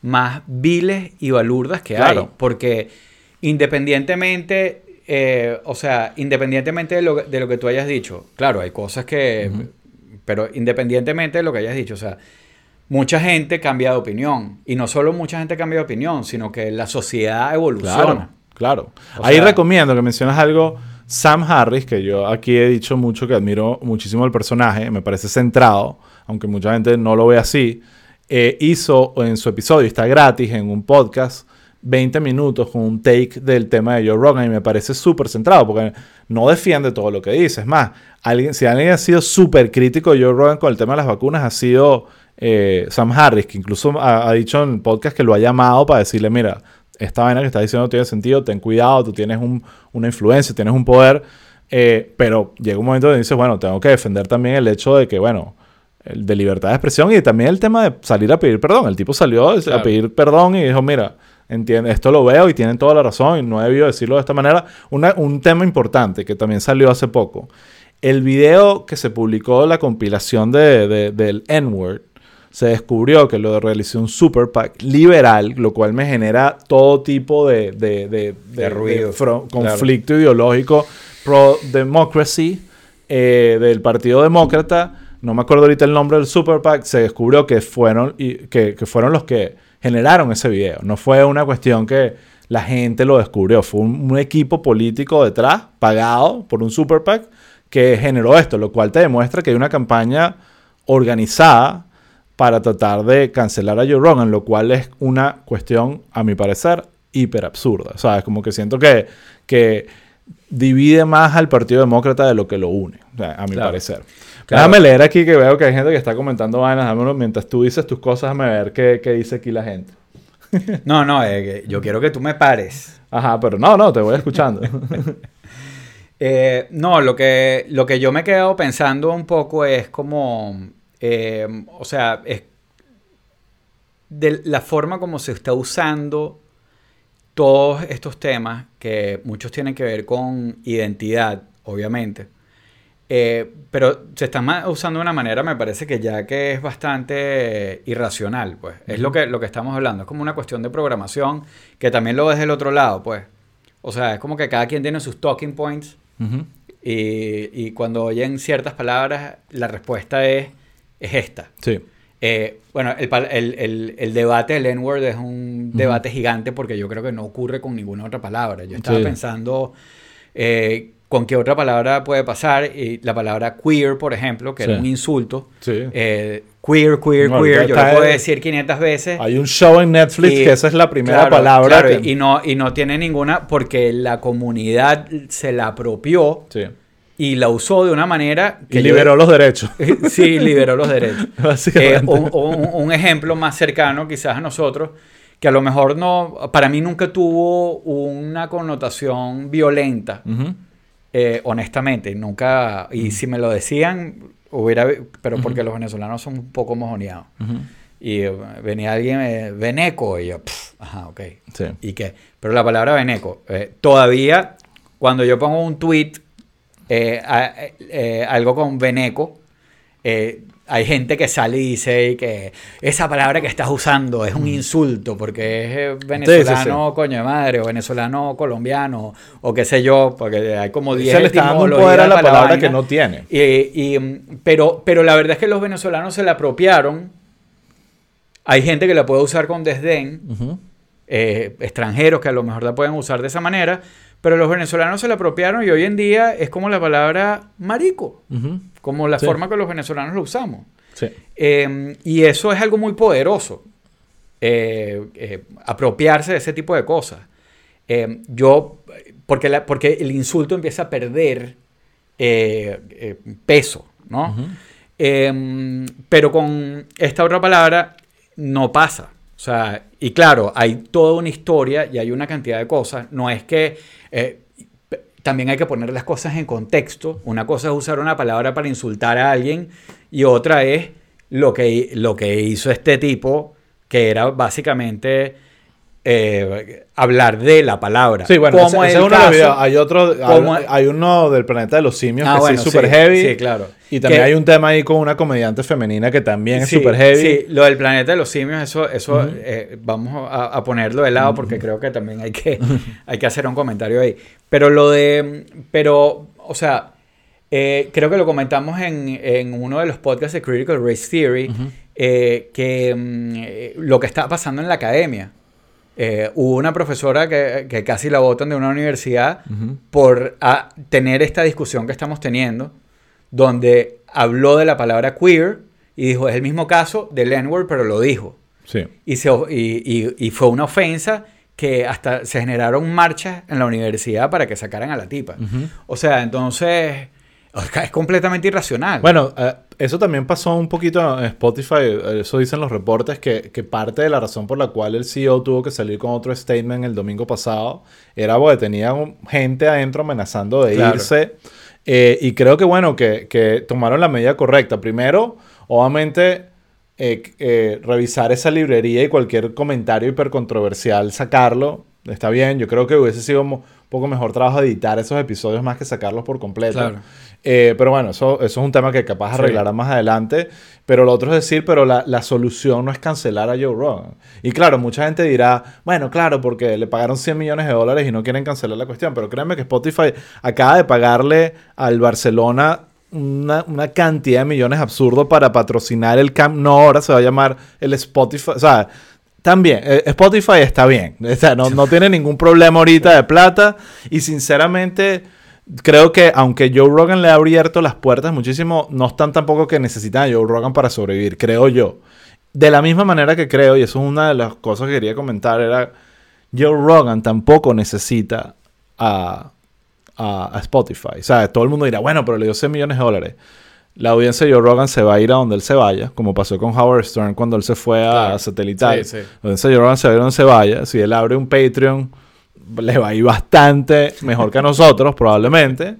más viles y balurdas que Claro. hay. Porque independientemente, eh, o sea, independientemente de lo, de lo que tú hayas dicho, claro, hay cosas que, pero independientemente de lo que hayas dicho, o sea, mucha gente cambia de opinión. Y no solo mucha gente cambia de opinión, sino que la sociedad evoluciona. Claro, claro. O Ahí sea- recomiendo que mencionas algo. Sam Harris, que yo aquí he dicho mucho que admiro muchísimo el personaje, me parece centrado, aunque mucha gente no lo ve así, eh, hizo en su episodio, está gratis en un podcast, 20 minutos con un take del tema de Joe Rogan y me parece súper centrado porque no defiende todo lo que dice. Es más, alguien, si alguien ha sido súper crítico de Joe Rogan con el tema de las vacunas, ha sido eh, Sam Harris, que incluso ha, dicho en el podcast que lo ha llamado para decirle, mira, esta vaina que estás diciendo no tiene sentido, ten cuidado, tú tienes un- una influencia, tienes un poder, eh, pero llega un momento donde dices, bueno, tengo que defender también el hecho de que, bueno, el de libertad de expresión y también el tema de salir a pedir perdón. El tipo salió a pedir perdón y dijo, mira, entiende, esto lo veo y tienen toda la razón y no he debido decirlo de esta manera. Una- un tema importante que también salió hace poco. El video que se publicó, la compilación de, de- del N-Word, se descubrió que lo realizó un super PAC liberal, lo cual me genera todo tipo de, de, de- De ruido, claro. conflicto ideológico pro-democracy eh, del Partido Demócrata. No me acuerdo ahorita el nombre del super PAC. Se descubrió que fueron, y, que, que fueron los que generaron ese video. No fue una cuestión que la gente lo descubrió. Fue un, un equipo político detrás, pagado por un super PAC, que generó esto, lo cual te demuestra que hay una campaña organizada para tratar de cancelar a Joe Rogan, lo cual es una cuestión, a mi parecer, hiper absurda. ¿Sabes? Como que siento que, que divide más al Partido Demócrata de lo que lo une, a mi Claro. parecer. Claro. Déjame leer aquí que veo que hay gente que está comentando vainas. Dámelo, mientras tú dices tus cosas, déjame ver qué, qué dice aquí la gente. *laughs* No, no, eh, yo quiero que tú me pares. Ajá, pero no, no, te voy escuchando. *laughs* Eh, no, lo que, lo que yo me he quedado pensando un poco es como, eh, o sea, es de la forma como se está usando todos estos temas, que muchos tienen que ver con identidad, obviamente, eh, pero se están ma- usando de una manera, me parece que ya que es bastante irracional, pues, es lo que, lo que estamos hablando, es como una cuestión de programación, que también lo ves del otro lado, pues. O sea, es como que cada quien tiene sus talking points y, y cuando oyen ciertas palabras, la respuesta es, es esta. Sí. Eh, bueno, el, el- el- el debate del N-word es un debate gigante porque yo creo que no ocurre con ninguna otra palabra. Yo estaba Sí. pensando eh, con qué otra palabra puede pasar y la palabra queer, por ejemplo, que Sí. era un insulto. Sí. Eh, queer, queer, No, queer. Yo lo puedo decir 500 veces. Hay un show en Netflix Y- que esa es la primera Claro, palabra. claro, que- y, no, y no tiene ninguna porque la comunidad se la apropió Sí. y la usó de una manera Y yo- liberó los derechos. *laughs* sí, liberó los derechos. *laughs* Eh, Básicamente. un, un- un ejemplo más cercano quizás a nosotros, que a lo mejor no, para mí nunca tuvo una connotación violenta, Ujú. Eh, honestamente, nunca, y si me lo decían, hubiera, pero porque los venezolanos son un poco mojoneados. Y eh, venía alguien, eh, veneco, y yo, "Pff, ajá, ok. Sí. ¿Y qué? Pero la palabra veneco, eh, todavía cuando yo pongo un tweet, a- eh, algo con veneco, eh, hay gente que sale y dice que esa palabra que estás usando es un insulto porque es eh, venezolano coño de madre o venezolano colombiano o qué sé yo, porque hay como 10 Se le está dando un etimologías poder a la palabra vaina. que no tiene. Y, y, mm, pero, pero la verdad es que los venezolanos se la apropiaron. Hay gente que la puede usar con desdén, eh, extranjeros que a lo mejor la pueden usar de esa manera, pero los venezolanos se la apropiaron y hoy en día es como la palabra marico, como la Sí. forma que los venezolanos lo usamos. Sí. Eh, y eso es algo muy poderoso, eh, eh, apropiarse de ese tipo de cosas. Eh, yo, porque, la- porque el insulto empieza a perder eh, peso, ¿no? Eh, pero con esta otra palabra no pasa. O sea, y claro, hay toda una historia y hay una cantidad de cosas. No es que eh, también hay que poner las cosas en contexto. Una cosa es usar una palabra para insultar a alguien y otra es lo que, lo que hizo este tipo, que era básicamente eh, hablar de la palabra. Sí, bueno, Como ese, ese es uno de los caso- videos. Hay otro, como- hay, uno del planeta de los simios Ah, que bueno, sí es super sí, heavy. sí, claro. Y también Que- hay un tema ahí con una comediante femenina que también es Sí, super heavy. Sí, lo del planeta de los simios, eso, eso eh, vamos a, a ponerlo de lado porque creo que también hay que, hay que hacer un comentario ahí. Pero lo de, pero, o sea, eh, creo que lo comentamos en, en uno de los podcasts de Critical Race Theory, eh, que mm, eh, lo que está pasando en la academia. Eh, hubo una profesora que, que casi la votan de una universidad Ujú. por ah, tener esta discusión que estamos teniendo, donde habló de la palabra queer y dijo, es el mismo caso del N-word, pero lo dijo. Sí. Y, se, y, y- y fue una ofensa que hasta se generaron marchas en la universidad para que sacaran a la tipa. Ujú. O sea, entonces es completamente irracional. Bueno, eh, eso también pasó un poquito en Spotify, eso dicen los reportes, que, que parte de la razón por la cual el CEO tuvo que salir con otro statement el domingo pasado era porque tenía un- gente adentro amenazando de Claro. irse. Eh, y creo que, bueno, que, que tomaron la medida correcta. Primero, obviamente, eh, eh, revisar esa librería y cualquier comentario hipercontroversial, sacarlo. Está bien, yo creo que hubiese sido un poco mejor trabajo editar esos episodios más que sacarlos por completo. Claro. Eh, pero bueno, eso, eso es un tema que capaz Sí. arreglará más adelante. Pero lo otro es decir, pero la, la solución no es cancelar a Joe Rogan. Y claro, mucha gente dirá, bueno, claro, porque le pagaron 100 millones de dólares y no quieren cancelar la cuestión. Pero créanme que Spotify acaba de pagarle al Barcelona una, una cantidad de millones absurdo para patrocinar el Camp Nou. Ahora se va a llamar el Spotify. O sea, también, eh, Spotify está bien. *laughs* O sea, no, no tiene ningún problema ahorita de plata. Y sinceramente, creo que aunque Joe Rogan le ha abierto las puertas muchísimo, no están tampoco que necesitan a Joe Rogan para sobrevivir, creo yo. De la misma manera que creo, y eso es una de las cosas que quería comentar, era Joe Rogan tampoco necesita a, a, a Spotify. O sea, todo el mundo dirá, bueno, pero le dio 100 millones de dólares. La audiencia de Joe Rogan se va a ir a donde él se vaya, como pasó con Howard Stern cuando él se fue a Claro. satelital. Sí, sí. La audiencia de Joe Rogan se va a ir a donde se vaya. Si él abre un Patreon, le va a ir bastante mejor que a nosotros, probablemente.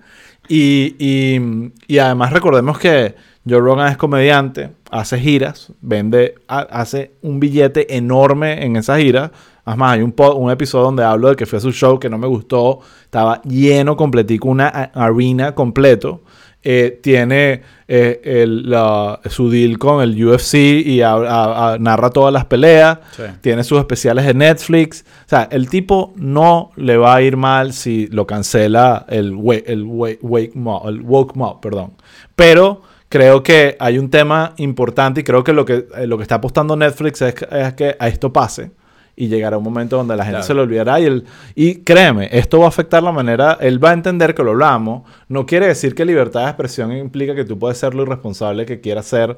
Y, y- y además recordemos que Joe Rogan es comediante, hace giras, vende, ha- hace un billete enorme en esas giras. Además, hay un, un episodio donde hablo de que fui a su show que no me gustó. Estaba lleno, completico, una a- arena completo. Eh, tiene eh, el- la- su deal con el UFC y a- a- a- narra todas las peleas. Sí. Tiene sus especiales de Netflix. O sea, el tipo no le va a ir mal si lo cancela el, wa- el, wa- wake mob, el woke mob, perdón. Pero creo que hay un tema importante y creo que lo que, eh, lo que está apostando Netflix es, es que a esto pase. Y llegará un momento donde la gente Claro. se lo olvidará. Y, el, y créeme, esto va a afectar la manera. Él va a entender que lo hablamos. No quiere decir que libertad de expresión implica que tú puedes ser lo irresponsable que quieras ser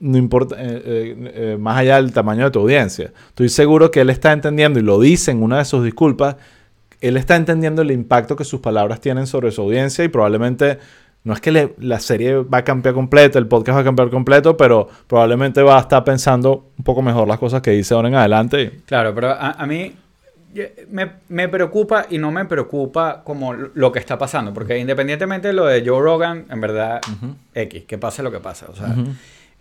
no importa, eh, eh, eh, más allá del tamaño de tu audiencia. Estoy seguro que él está entendiendo, y lo dice en una de sus disculpas, él está entendiendo el impacto que sus palabras tienen sobre su audiencia y probablemente, no es que le- la serie va a cambiar completo, el podcast va a cambiar completo, pero probablemente va a estar pensando un poco mejor las cosas que dice ahora en adelante. Claro, pero a, a mí me, me preocupa y no me preocupa como lo que está pasando, porque independientemente de lo de Joe Rogan, en verdad, X, que pase lo que pase. O sea,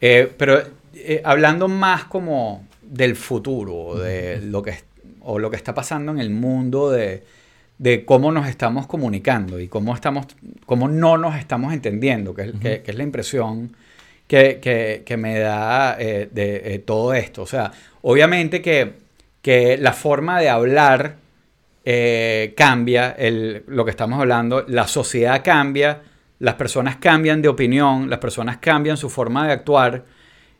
eh, pero eh, hablando más como del futuro, de lo que, o lo que está pasando en el mundo de, de cómo nos estamos comunicando y cómo, estamos, cómo no nos estamos entendiendo, que es, que- que es la impresión que, que- que me da eh, de eh, todo esto. O sea, obviamente que, que la forma de hablar eh, cambia, el- lo que estamos hablando, la sociedad cambia, las personas cambian de opinión, las personas cambian su forma de actuar.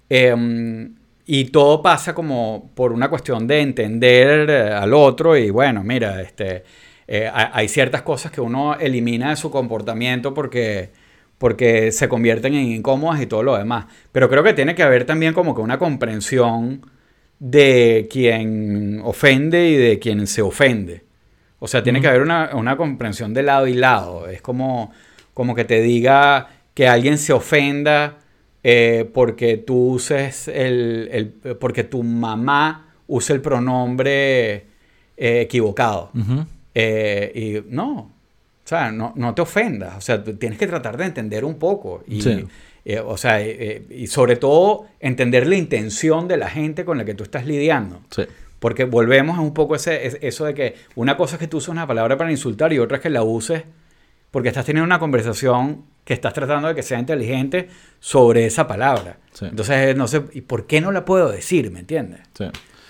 eh, y todo pasa como por una cuestión de entender al otro y bueno, mira, este, eh, ha- hay ciertas cosas que uno elimina de su comportamiento porque, porque se convierten en incómodas y todo lo demás. Pero creo que tiene que haber también como que una comprensión de quien ofende y de quien se ofende. O sea, tiene que haber una, una comprensión de lado y lado. Es como, como que te diga que alguien se ofenda eh, porque tú uses el, el- porque tu mamá usa el pronombre eh, equivocado. Ujú. Eh, y no, o sea, no, no te ofendas. O sea, tienes que tratar de entender un poco. Y, Sí. eh, o sea, eh, eh, y sobre todo entender la intención de la gente con la que tú estás lidiando. Sí. Porque volvemos a un poco ese, es- eso de que una cosa es que tú uses una palabra para insultar y otra es que la uses porque estás teniendo una conversación que estás tratando de que sea inteligente sobre esa palabra. Sí. Entonces, no sé, ¿y por qué no la puedo decir? ¿Me entiendes? Sí.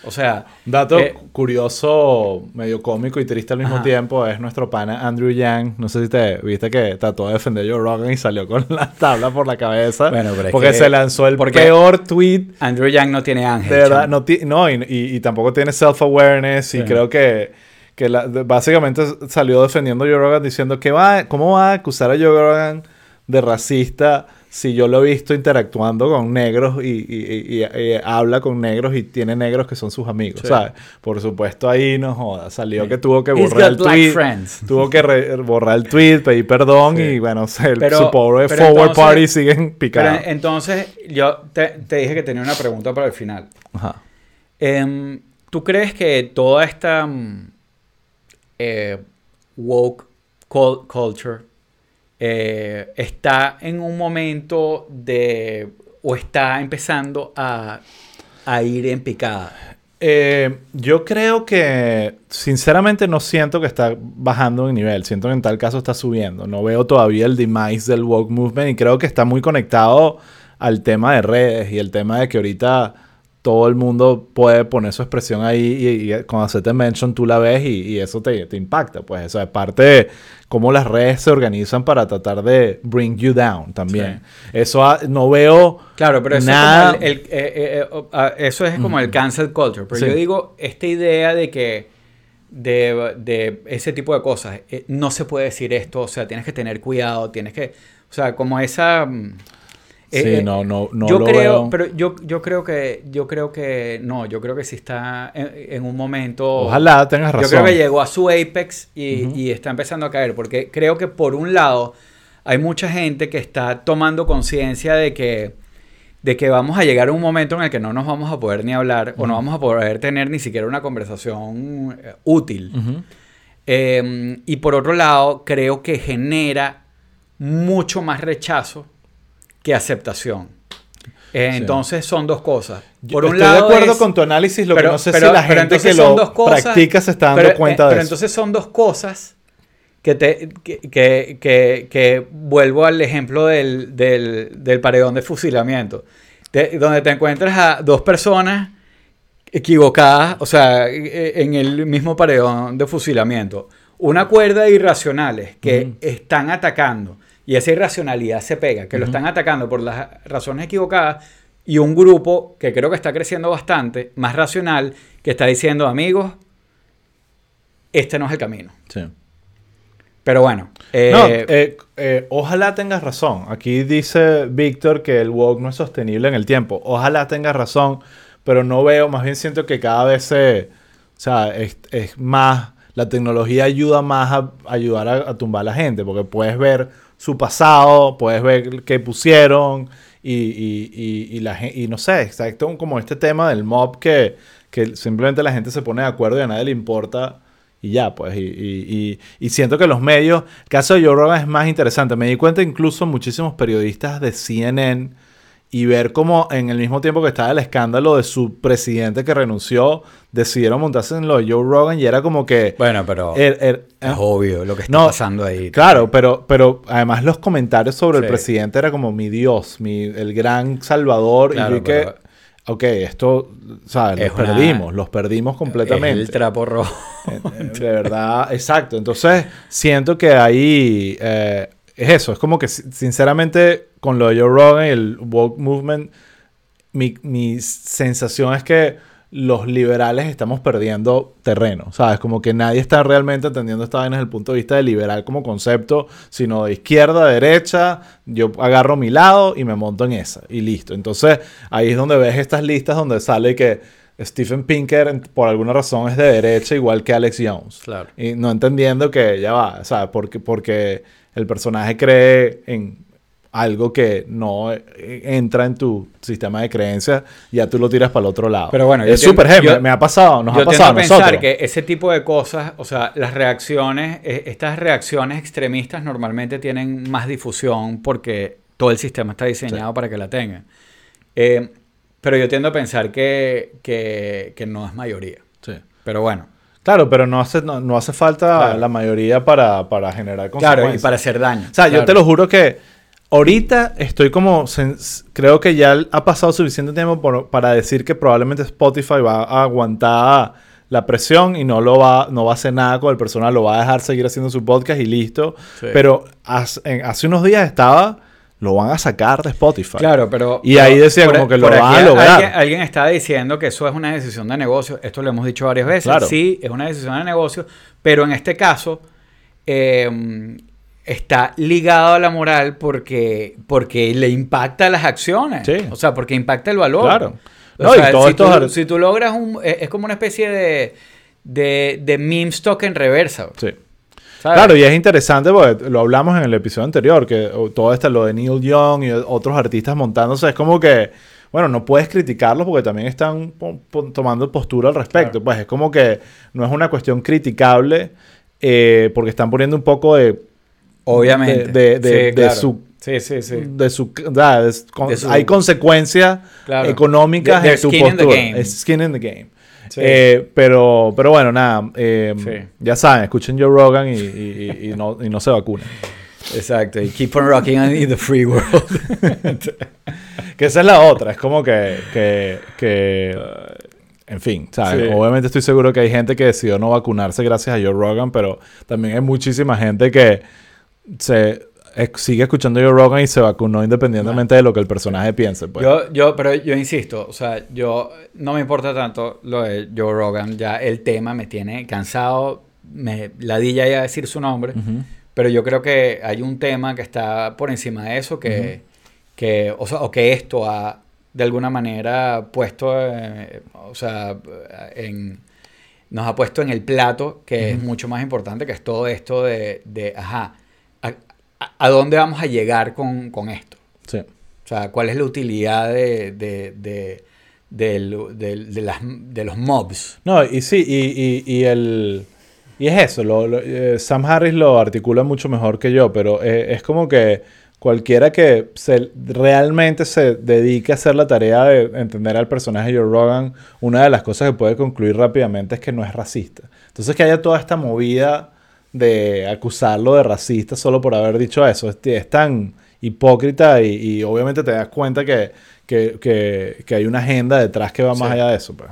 O sea, Dato eh, curioso, medio cómico y triste al mismo Ajá. tiempo es nuestro pana Andrew Yang. No sé si te viste que trató de defender a Joe Rogan y salió con la tabla por la cabeza. Bueno, pero es porque que- se lanzó el peor tweet. Andrew Yang no tiene ángel. De verdad, no, no y, y- y tampoco tiene self-awareness. Y Sí. creo que, que la- básicamente salió defendiendo a Joe Rogan diciendo que va, ¿cómo va a acusar a Joe Rogan de racista si yo lo he visto interactuando con negros y, y- y- y- y habla con negros y tiene negros que son sus amigos, Sí. ¿sabes? Por supuesto ahí no joda, salió Sí. que tuvo que borrar el tweet, friends. tuvo que re- borrar el tweet, pedir perdón Sí. y bueno, el- *laughs* Pero- su pobre pero forward entonces- party siguen Pero picados. entonces, yo te, te dije que tenía una pregunta para el final. Ajá. Em, ¿Tú crees que toda esta mm, eh, woke cul- culture eh, está en un momento de... o está empezando a, a ir en picada? Eh, yo creo que, sinceramente, no siento que está bajando en nivel. Siento que en tal caso está subiendo. No veo todavía el demise del woke movement y creo que está muy conectado al tema de redes y el tema de que ahorita todo el mundo puede poner su expresión ahí y, y cuando se te mention tú la ves y, y eso te, te impacta. Pues eso es parte de cómo las redes se organizan para tratar de bring you down también. Eso no veo Claro, pero eso nada. es como el, el- eh, eh, eh, ah, eso es como el cancel culture. Pero Sí. yo digo, esta idea de que de, de ese tipo de cosas, no se puede decir esto, o sea, tienes que tener cuidado, tienes que, o sea, como esa... eh, Sí, eh, no, no, no yo lo creo, veo. pero yo, yo creo que, yo creo que, no, yo creo que sí está en, en un momento... Ojalá tengas razón. Yo creo que llegó a su apex y, y está empezando a caer, porque creo que por un lado hay mucha gente que está tomando conciencia de que, de que vamos a llegar a un momento en el que no nos vamos a poder ni hablar o no vamos a poder tener ni siquiera una conversación eh, útil. Eh, y por otro lado, creo que genera mucho más rechazo que aceptación. Eh, Sí. Entonces son dos cosas. Yo Por un estoy lado de acuerdo es- con tu análisis, lo pero- que no sé pero- si la pero gente que son lo dos cosas- practica se está dando pero, cuenta eh, de pero eso. entonces son dos cosas que, te, que, que, que- que vuelvo al ejemplo del, del, del paredón de fusilamiento, de- donde te encuentras a dos personas equivocadas, o sea, eh, en el mismo paredón de fusilamiento. Una cuerda de irracionales que están atacando y esa irracionalidad se pega, que lo están atacando por las razones equivocadas y un grupo que creo que está creciendo bastante, más racional, que está diciendo, amigos, este no es el camino. Sí. Pero bueno, eh, no, eh, eh, ojalá tengas razón. Aquí dice Víctor que el woke no es sostenible en el tiempo. Ojalá tengas razón, pero no veo, más bien siento que cada vez se, o sea, es, es más, la tecnología ayuda más a, ayudar a, a tumbar a la gente, porque puedes ver su pasado, puedes ver qué pusieron y, y, y, y la y no sé, exacto como este tema del mob que, que simplemente la gente se pone de acuerdo y a nadie le importa y ya, pues, y, y- y- y siento que los medios, el caso de Joe es más interesante. Me di cuenta incluso muchísimos periodistas de CNN y ver cómo en el mismo tiempo que estaba el escándalo de su presidente que renunció, decidieron montarse en lo de Joe Rogan y era como que... bueno, pero er- er- es obvio lo que está no, pasando ahí. Claro, pero, pero además los comentarios sobre el presidente era como mi Dios, mi, el gran salvador. Claro, y yo que, ok, esto, ¿sabes? Los una- perdimos, los perdimos completamente. Es el trapo rojo. Eh, eh, De verdad, exacto. Entonces, siento que ahí eh, es eso. Es como que, si- sinceramente, con lo de Joe Rogan y el woke movement, mi, mi sensación es que los liberales estamos perdiendo terreno. ¿Sabes? Como que nadie está realmente entendiendo esta vaina desde el punto de vista de liberal como concepto, sino de izquierda, derecha. Yo agarro mi lado y me monto en esa. Y listo. Entonces, ahí es donde ves estas listas donde sale que Stephen Pinker, por alguna razón, es de derecha, igual que Alex Jones. Claro. Y no entendiendo que ya va, ¿sabes? Porque, porque el personaje cree en algo que no eh, entra en tu sistema de creencias, ya tú lo tiras para el otro lado. Pero bueno, es súper heavy. yo- Me ha pasado, nos Yo ha pasado a tiendo a pensar nosotros. que ese tipo de cosas, o sea, las reacciones, eh, estas reacciones extremistas normalmente tienen más difusión porque todo el sistema está diseñado para que la tengan. Eh, pero yo tiendo a pensar que, que, que no es mayoría. Sí. Pero bueno. Claro, pero no hace, no, no hace falta Claro. la mayoría para, para generar consecuencias. Claro, y para hacer daño. O sea, yo te lo juro que ahorita estoy como... creo que ya ha pasado suficiente tiempo por- para decir que probablemente Spotify va a aguantar la presión y no lo va, no va a hacer nada con el personal, lo va a dejar seguir haciendo su podcast y listo. Sí. Pero hace, en- hace unos días estaba... Lo van a sacar de Spotify. Claro, pero... Y pero ahí decía por- como que lo van a lograr. Alguien, alguien está diciendo que eso es una decisión de negocio. Esto lo hemos dicho varias veces. Claro. Sí, es una decisión de negocio. Pero en este caso eh, está ligado a la moral porque, porque le impacta las acciones. Sí. O sea, porque impacta el valor. Claro. O No, y todo si, esto tú, si tú logras un... Es es como una especie de, de, de meme stock en reversa. Sí. ¿Sabes? Claro, y es interesante porque lo hablamos en el episodio anterior, que todo esto, lo de Neil Young y otros artistas montándose, es como que, bueno, no puedes criticarlos porque también están tomando postura al respecto. Claro. Pues es como que no es una cuestión criticable eh, porque están poniendo un poco de... Obviamente. de- de- Sí, de su- Sí, sí, sí. De su, da, de- con- De su- hay consecuencias Claro. económicas De- en tu postura. skin in the game. Sí. Eh, pero, pero bueno, nada. eh, Sí. Ya saben, escuchen Joe Rogan y, y- y- y no, se vacunen. Exacto. Y keep on rocking in the free world. *laughs* Que esa es la otra. Es como que. que, que en fin, ¿sabes? Sí. Obviamente estoy seguro que hay gente que decidió no vacunarse gracias a Joe Rogan, pero también hay muchísima gente que se sigue escuchando Joe Rogan y se vacunó independientemente de lo que el personaje piense. Pues. Yo, yo, pero yo insisto, o sea, yo no me importa tanto lo de Joe Rogan, ya el tema me tiene cansado, me ladilla ya decir su nombre, pero yo creo que hay un tema que está por encima de eso, que, que o, sea, o que esto ha de alguna manera puesto, eh, o sea, en, nos ha puesto en el plato, que es mucho más importante, que es todo esto de, de ajá, a, dónde vamos a llegar con, con esto? Sí. O sea, ¿cuál es la utilidad de, de, de, de las, los mobs? No, y sí, y, y, y el... Y es eso, lo- lo- eh, Sam Harris lo articula mucho mejor que yo, pero eh, es como que cualquiera que se, realmente se dedique a hacer la tarea de entender al personaje de Joe Rogan, una de las cosas que puede concluir rápidamente es que no es racista. Entonces que haya toda esta movida de acusarlo de racista solo por haber dicho eso, es, es tan hipócrita y, y obviamente te das cuenta que, que, que- que hay una agenda detrás que va más Sí. allá de eso. Pues.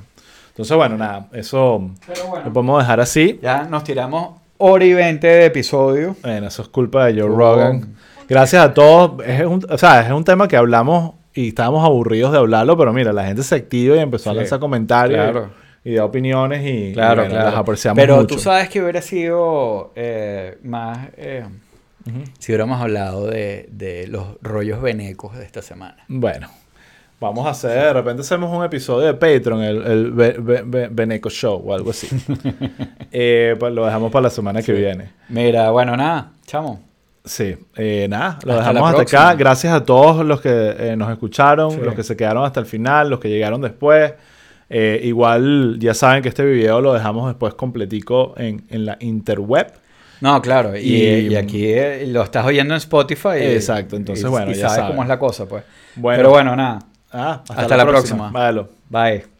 Entonces, bueno, nada, eso Pero lo bueno, podemos dejar así. ya nos tiramos hora y veinte de episodio. Bueno, eso es culpa de Joe Oh. Rogan. Gracias a todos. Es un, o sea, es un tema que hablamos y estábamos aburridos de hablarlo, pero mira, la gente se activa y empezó a Sí, lanzar comentarios claro. y da opiniones y, y Claro, bueno, claro. las apreciamos Pero mucho. tú sabes que hubiera sido eh, más... eh, si hubiéramos hablado de, de los rollos venecos de esta semana. Bueno, vamos a hacer, de repente hacemos un episodio de Patreon, el, el Be- Be- Be- Beneco Show o algo así. *laughs* Eh, pues lo dejamos para la semana que viene. Mira, bueno, nada, chamo. Sí, eh, nada, lo Hasta dejamos hasta acá. Gracias a todos los que eh, nos escucharon, Sí. los que se quedaron hasta el final, los que llegaron después. Eh, igual ya saben que este video lo dejamos después completico en, en la interweb. No, claro, y, Y- y aquí eh, lo estás oyendo en Spotify. Exacto, entonces, y- bueno, ya sabes cómo es la cosa, pues. Bueno, Pero bueno, nada. ah, hasta la próxima. Váyalo. Bye.